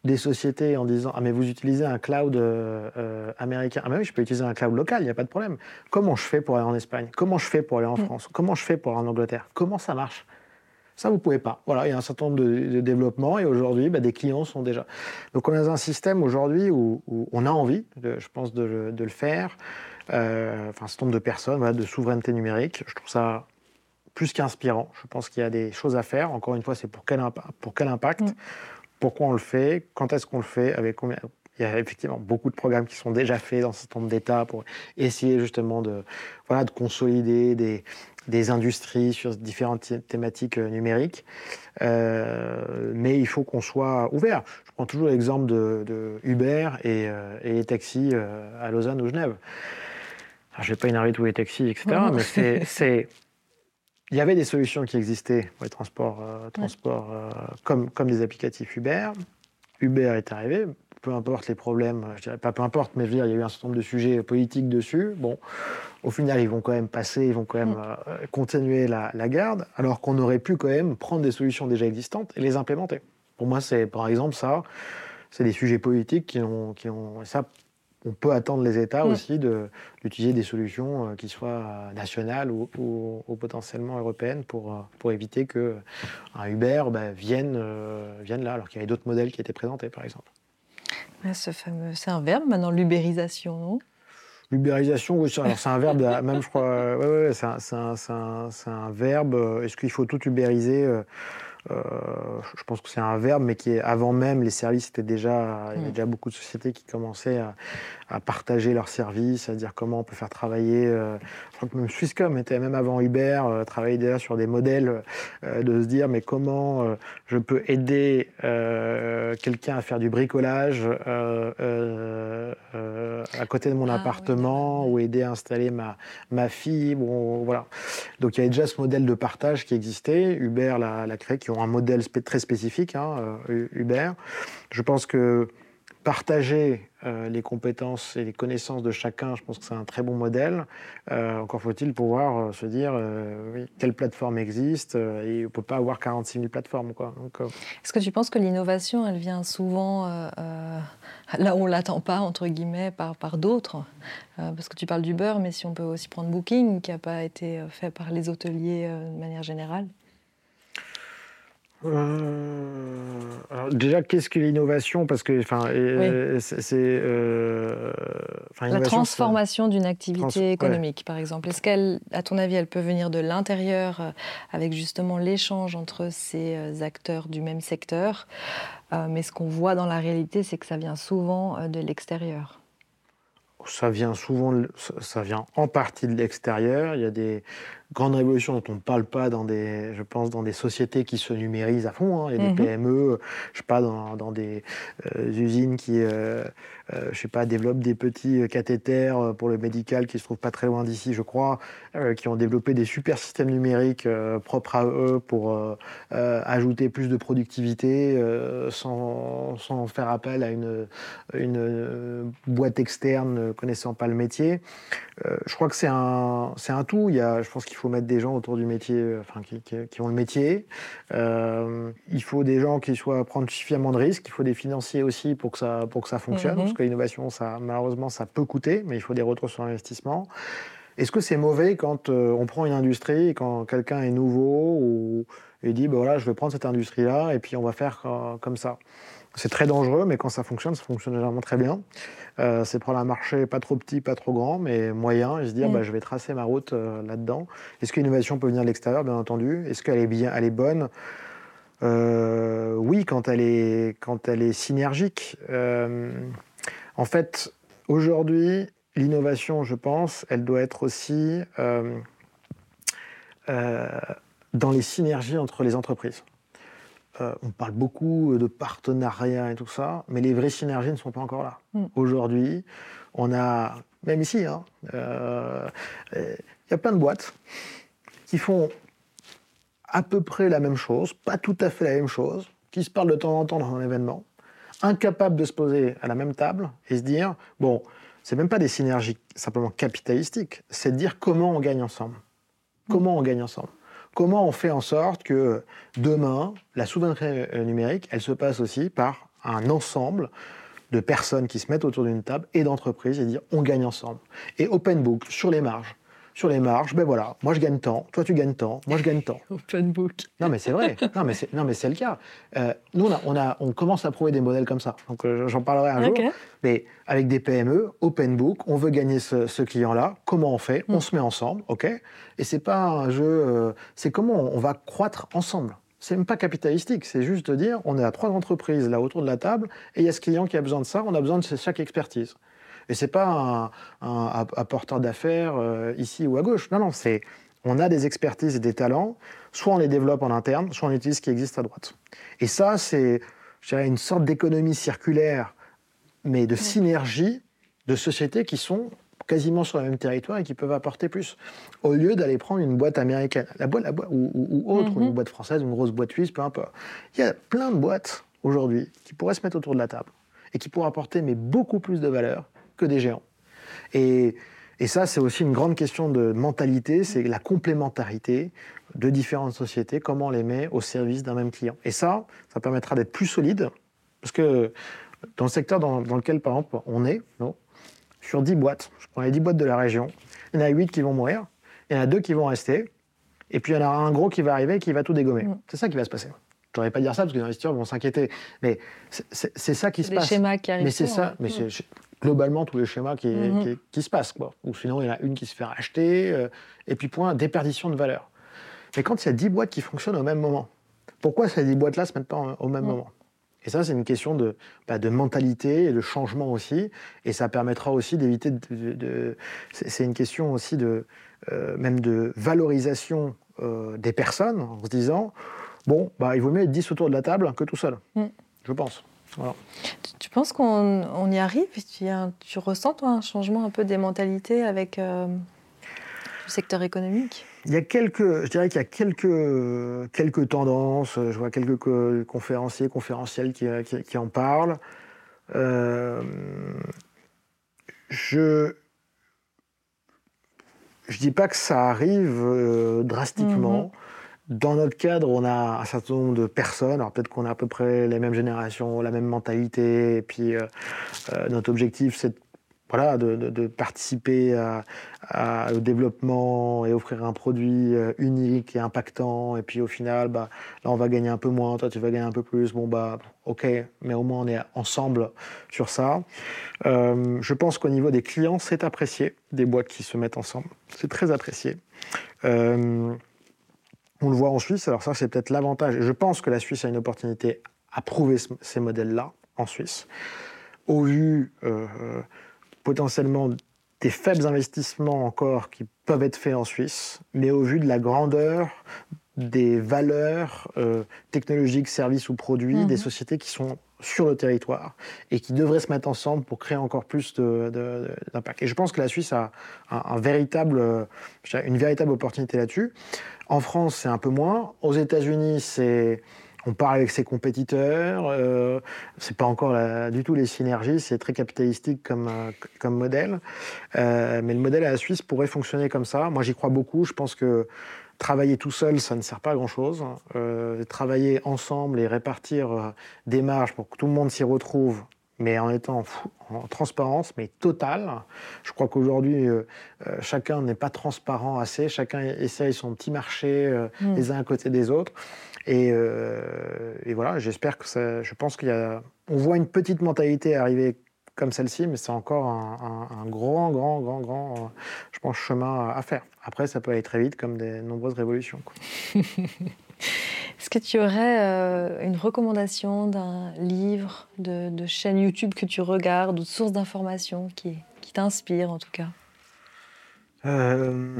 des sociétés en disant Ah, mais vous utilisez un cloud euh, américain. Ah, mais oui, je peux utiliser un cloud local, il n'y a pas de problème. Comment je fais pour aller en Espagne? Comment je fais pour aller en mm. France? Comment je fais pour aller en Angleterre? Comment ça marche? Ça, vous ne pouvez pas. Voilà, il y a un certain nombre de, développements et aujourd'hui, bah, des clients sont déjà. Donc, on a un système aujourd'hui où, on a envie, je pense, de, le faire. Euh, enfin, un certain nombre de personnes, voilà, de souveraineté numérique. Je trouve ça plus qu'inspirant. Je pense qu'il y a des choses à faire. Encore une fois, c'est pour quel, pour quel impact mm. Pourquoi on le fait Quand est-ce qu'on le fait Avec combien il y a effectivement beaucoup de programmes qui sont déjà faits dans certain nombre d'États pour essayer justement de, voilà, de consolider des, des industries sur différentes thématiques euh, numériques. Euh, mais il faut qu'on soit ouvert. Je prends toujours l'exemple de, Uber et, euh, et, les taxis à Lausanne ou Genève. je ne vais pas énerver tous les taxis, etc. mais c'est il y avait des solutions qui existaient pour les transports, transports comme, comme des applicatifs Uber. Uber est arrivé, peu importe les problèmes, je dirais pas peu importe, mais je veux dire, il y a eu un certain nombre de sujets politiques dessus. Bon, au final, ils vont quand même passer, ils vont quand même mm. euh, continuer la, garde, alors qu'on aurait pu quand même prendre des solutions déjà existantes et les implémenter. Pour moi, c'est par exemple ça, c'est des sujets politiques qui ont, qui ont ça, on peut attendre les États mm. aussi d'utiliser des solutions euh, qui soient nationales ou, ou, potentiellement européennes pour, euh, pour éviter que un Uber bah, vienne, vienne là, alors qu'il y avait d'autres modèles qui étaient présentés, par exemple. Fameux, c'est un verbe maintenant, l'ubérisation, non? L'ubérisation, oui, c'est un verbe, même je crois, ouais, ouais, c'est un, un, un, verbe. Est-ce qu'il faut tout ubériser euh, je pense que c'est un verbe, mais qui est avant même les services étaient déjà, il y avait mm. déjà beaucoup de sociétés qui commençaient à, partager leurs services, à dire comment on peut faire travailler. Euh, je crois que même Swisscom était même avant Uber, euh, travaillait déjà sur des modèles de se dire mais comment je peux aider quelqu'un à faire du bricolage à côté de mon ah appartement ou aider à installer ma, ma fille. Bon, voilà. Donc il y avait déjà ce modèle de partage qui existait. Uber l'a créé, qui un modèle très spécifique, hein, Uber. Je pense que partager euh, les compétences et les connaissances de chacun, je pense que c'est un très bon modèle. Euh, encore faut-il pouvoir euh, se dire oui, quelle plateforme existe et on ne peut pas avoir 46 000 plateformes. Est-ce que tu penses que l'innovation, elle vient souvent là où on ne l'attend pas, entre guillemets, par d'autres? Parce que tu parles d'Uber, mais si on peut aussi prendre Booking, qui n'a pas été fait par les hôteliers de manière générale euh, déjà, qu'est-ce que l'innovation? Parce que, enfin, c'est euh, la transformation d'une activité économique, par exemple. Est-ce qu'elle, à ton avis, elle peut venir de l'intérieur euh, avec justement l'échange entre ces acteurs du même secteur? Mais ce qu'on voit dans la réalité, c'est que ça vient souvent de l'extérieur. Ça vient souvent, ça vient en partie de l'extérieur. Il y a des, grande révolution dont on ne parle pas dans des, je pense, dans des sociétés qui se numérisent à fond. Hein. A des mhm. PME, je sais pas, dans, dans des euh, usines qui, euh, euh, je sais pas, développent des petits cathéters pour le médical qui se trouvent pas très loin d'ici, je crois, qui ont développé des super systèmes numériques propres à eux pour ajouter plus de productivité sans, sans, faire appel à une, une boîte externe connaissant pas le métier. je crois que c'est un, c'est un tout. Il y a, je pense qu'il faut mettre des gens autour du métier, euh, enfin, qui, ont le métier. Euh, il faut des gens qui soient prendre suffisamment de risques. Il faut des financiers aussi pour que ça, pour que ça fonctionne. Mhm. Parce que l'innovation, ça, malheureusement, ça peut coûter, mais il faut des retours sur investissement. Est-ce que c'est mauvais quand euh, on prend une industrie et quand quelqu'un est nouveau ou, et dit, bah voilà, je vais prendre cette industrie-là et puis on va faire comme ça? C'est très dangereux, mais quand ça fonctionne, ça fonctionne généralement très bien. Euh, c'est prendre un marché pas trop petit, pas trop grand, mais moyen, et se dire, mm. bah, je vais tracer ma route euh, là-dedans. Est-ce que l'innovation peut venir de l'extérieur, bien entendu? Est-ce qu'elle est, bien, elle est bonne? Euh, Oui, quand elle est, quand elle est synergique. en fait, aujourd'hui, l'innovation, je pense, elle doit être aussi dans les synergies entre les entreprises. Euh, on parle beaucoup de partenariats et tout ça, mais les vraies synergies ne sont pas encore là. Mm. Aujourd'hui, on a, même ici, hein, euh, il y a plein de boîtes qui font à peu près la même chose, pas tout à fait la même chose, qui se parlent de temps en temps dans un événement, incapables de se poser à la même table et se dire, bon, c'est même pas des synergies simplement capitalistiques, c'est de dire comment on gagne ensemble. Comment on gagne ensemble Comment on fait en sorte que demain, la souveraineté numérique, elle se passe aussi par un ensemble de personnes qui se mettent autour d'une table et d'entreprises et dire on gagne ensemble. Et open book sur les marges sur les marges, ben voilà, moi je gagne tant, toi tu gagnes tant, moi je gagne tant. Open book. Non mais c'est vrai, non mais c'est, non mais c'est le cas. Euh, nous on, a, on, a, on, commence à prouver des modèles comme ça, donc euh, j'en parlerai un jour. Mais avec des PME, open book, on veut gagner ce, client-là, comment on fait? On mm. se met ensemble, ok? Et c'est pas un jeu, euh, c'est comment on, va croître ensemble. C'est même pas capitalistique, c'est juste de dire on est à trois entreprises là autour de la table et il y a ce client qui a besoin de ça, on a besoin de chaque expertise. Et c'est pas un, apporteur d'affaires euh, ici ou à gauche. Non, non, c'est on a des expertises et des talents, soit on les développe en interne, soit on utilise ce qui existe à droite. Et ça, c'est, une sorte d'économie circulaire, mais de synergie de sociétés qui sont quasiment sur le même territoire et qui peuvent apporter plus, au lieu d'aller prendre une boîte américaine, la boîte, la boîte ou, autre, mhm. une boîte française, une grosse boîte suisse, peu importe. Il y a plein de boîtes aujourd'hui qui pourraient se mettre autour de la table et qui pourraient apporter mais beaucoup plus de valeur que des géants. Et, et ça, c'est aussi une grande question de mentalité, c'est la complémentarité de différentes sociétés, comment on les met au service d'un même client. Et ça, ça permettra d'être plus solide, parce que dans le secteur dans, lequel, par exemple, on est, non, sur 10 boîtes, je prends les 10 boîtes de la région, il y en a 8 qui vont mourir, il y en a 2 qui vont rester, et puis il y en a un gros qui va arriver et qui va tout dégommer. Mm. C'est ça qui va se passer. Je ne pas dire ça parce que les investisseurs vont s'inquiéter. Mais c'est ça qui se passe. schémas qui arrivent. Mais c'est ça. Mais mm globalement tous les schémas qui, mhm. qui, se passent. Quoi. Ou sinon, il y en a une qui se fait racheter, euh, et puis point, déperdition de valeur. Mais quand il y a 10 boîtes qui fonctionnent au même moment, pourquoi ces 10 boîtes-là ne se mettent pas au même mhm. moment? Et ça, c'est une question de, bah, de mentalité et de changement aussi, et ça permettra aussi d'éviter de... c'est une question aussi de, euh, même de valorisation euh, des personnes, en se disant, bon, bah, il vaut mieux être 10 autour de la table que tout seul, mm. je pense. Tu, penses qu'on y arrive? Tu, tu, ressens, toi, un changement un peu des mentalités avec euh, secteur économique? Il y a quelques, je dirais qu'il y a quelques, quelques tendances. Je vois quelques conférenciers, conférenciels qui, qui, en parlent. Euh, je je dis pas que ça arrive euh, drastiquement. Mhm. Dans notre cadre, on a un certain nombre de personnes. Alors peut-être qu'on a à peu près les mêmes générations, la même mentalité. Et puis euh, euh, notre objectif, c'est voilà, de, participer au développement et offrir un produit unique et impactant. Et puis au final, bah, là, on va gagner un peu moins, toi, tu vas gagner un peu plus. Bon, bah, ok, mais au moins, on est ensemble sur ça. je pense qu'au niveau des clients, c'est apprécié, des boîtes qui se mettent ensemble. C'est très apprécié. On le voit en Suisse, alors ça c'est peut-être l'avantage. Je pense que la Suisse a une opportunité à prouver ces modèles-là en Suisse, au vu euh, potentiellement des faibles investissements encore qui peuvent être faits en Suisse, mais au vu de la grandeur des valeurs euh, technologiques, services ou produits des mhm. sociétés qui sont sur le territoire et qui devraient se mettre ensemble pour créer encore plus d'impact. Et je pense que la Suisse a un, véritable, une véritable opportunité là-dessus. En France, c'est un peu moins. Aux États-Unis, c'est on parle avec ses compétiteurs. Euh, c'est pas encore du tout les synergies. C'est très capitalistique comme, euh, comme modèle. Euh, mais le modèle à la Suisse pourrait fonctionner comme ça. Moi, j'y crois beaucoup. Je pense que travailler tout seul, ça ne sert pas à grand-chose. Euh, travailler ensemble et répartir des marges pour que tout le monde s'y retrouve, mais en étant en transparence, mais totale. Je crois qu'aujourd'hui, euh, euh, chacun n'est pas transparent assez, chacun essaye son petit marché euh, mm. les uns à côté des autres. Et, voilà, j'espère que ça. Je pense qu'il y a. On voit une petite mentalité arriver comme celle-ci, mais c'est encore un, grand, grand, grand, grand, je pense, chemin à faire. Après, ça peut aller très vite, comme des nombreuses révolutions. Est-ce que tu aurais euh, une recommandation d'un livre, de, chaîne YouTube que tu regardes ou de source d'information qui, qui t'inspire en tout cas? Euh,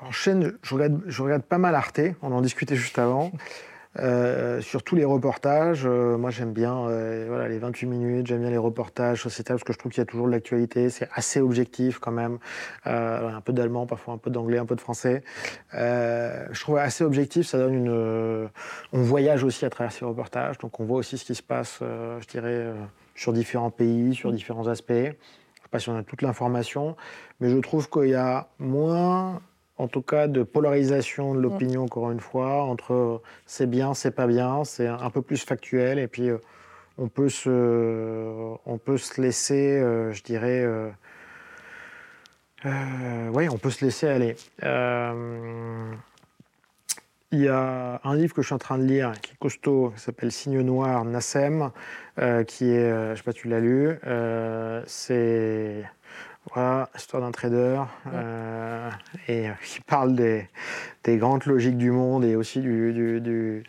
En chaîne, je regarde, je regarde pas mal Arte, on en discutait juste avant. Euh, sur tous les reportages, euh, moi j'aime bien euh, voilà, les 28 minutes, j'aime bien les reportages sociétals parce que je trouve qu'il y a toujours de l'actualité, c'est assez objectif quand même, un peu d'allemand, parfois un peu d'anglais, un peu de français. je trouve assez objectif, ça donne une... on voyage aussi à travers ces reportages, donc on voit aussi ce qui se passe, je dirais, sur différents pays, sur différents aspects. Je ne sais pas si on a toute l'information, mais je trouve qu'il y a moins en tout cas de polarisation de l'opinion, encore une fois, entre c'est bien, c'est pas bien, c'est un peu plus factuel, et puis euh, on, peut se, on peut se laisser, euh, je dirais, euh, oui, on peut se laisser aller. Il y a un livre que je suis en train de lire qui est costaud, qui s'appelle Signe noir, Nassem, qui est, je ne sais pas si tu l'as lu, c'est voilà, histoire d'un trader euh, et euh, qui parle des, grandes logiques du monde et aussi du,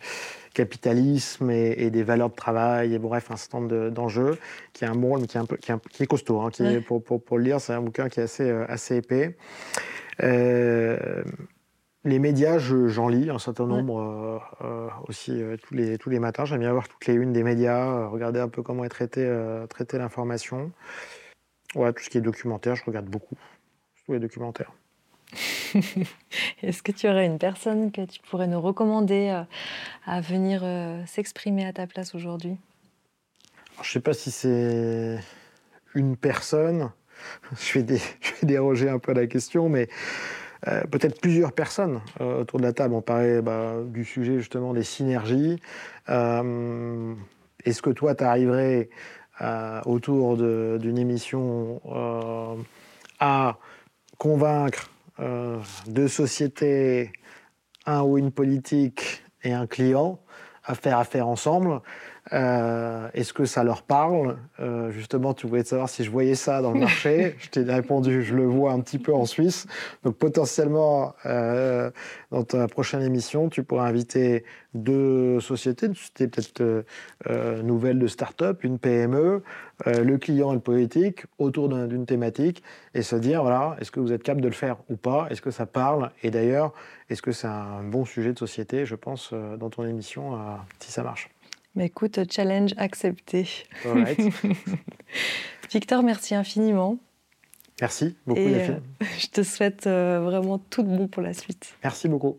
capitalisme et, des valeurs de travail et bref un certain nombre d'enjeux qui est un bon qui est un peu qui est, costaud hein, qui est, pour, pour, le lire c'est un bouquin qui est assez euh, assez épais les médias, j'en lis un certain nombre aussi tous, les, tous les matins. J'aime bien voir toutes les unes des médias, regarder un peu comment est traitée traité l'information. Ouais, tout ce qui est documentaire, je regarde beaucoup. Tous les documentaires. Est-ce que tu aurais une personne que tu pourrais nous recommander euh, à venir euh, s'exprimer à ta place aujourd'hui? Je ne sais pas si c'est une personne. Je vais, déroger un peu à la question, mais euh, peut-être plusieurs personnes autour de la table. On parlait bah, du sujet justement des synergies. Est-ce que toi, tu arriverais autour d'une émission euh, à convaincre euh, deux sociétés, un ou une politique et un client à faire affaire ensemble euh, est-ce que ça leur parle? Euh, Justement, tu voulais savoir si je voyais ça dans le marché. je t'ai répondu, je le vois un petit peu en Suisse. Donc potentiellement, euh, dans ta prochaine émission, tu pourrais inviter deux sociétés, une société peut-être nouvelle de start-up, une PME, le client et le politique, autour d'une thématique, et se dire, voilà, est-ce que vous êtes capable de le faire ou pas? Est-ce que ça parle? Et d'ailleurs, est-ce que c'est un bon sujet de société, je pense, dans ton émission, si ça marche mais écoute, challenge accepté. Victor, merci infiniment. Merci beaucoup, Et je te souhaite vraiment tout de bon pour la suite. Merci beaucoup.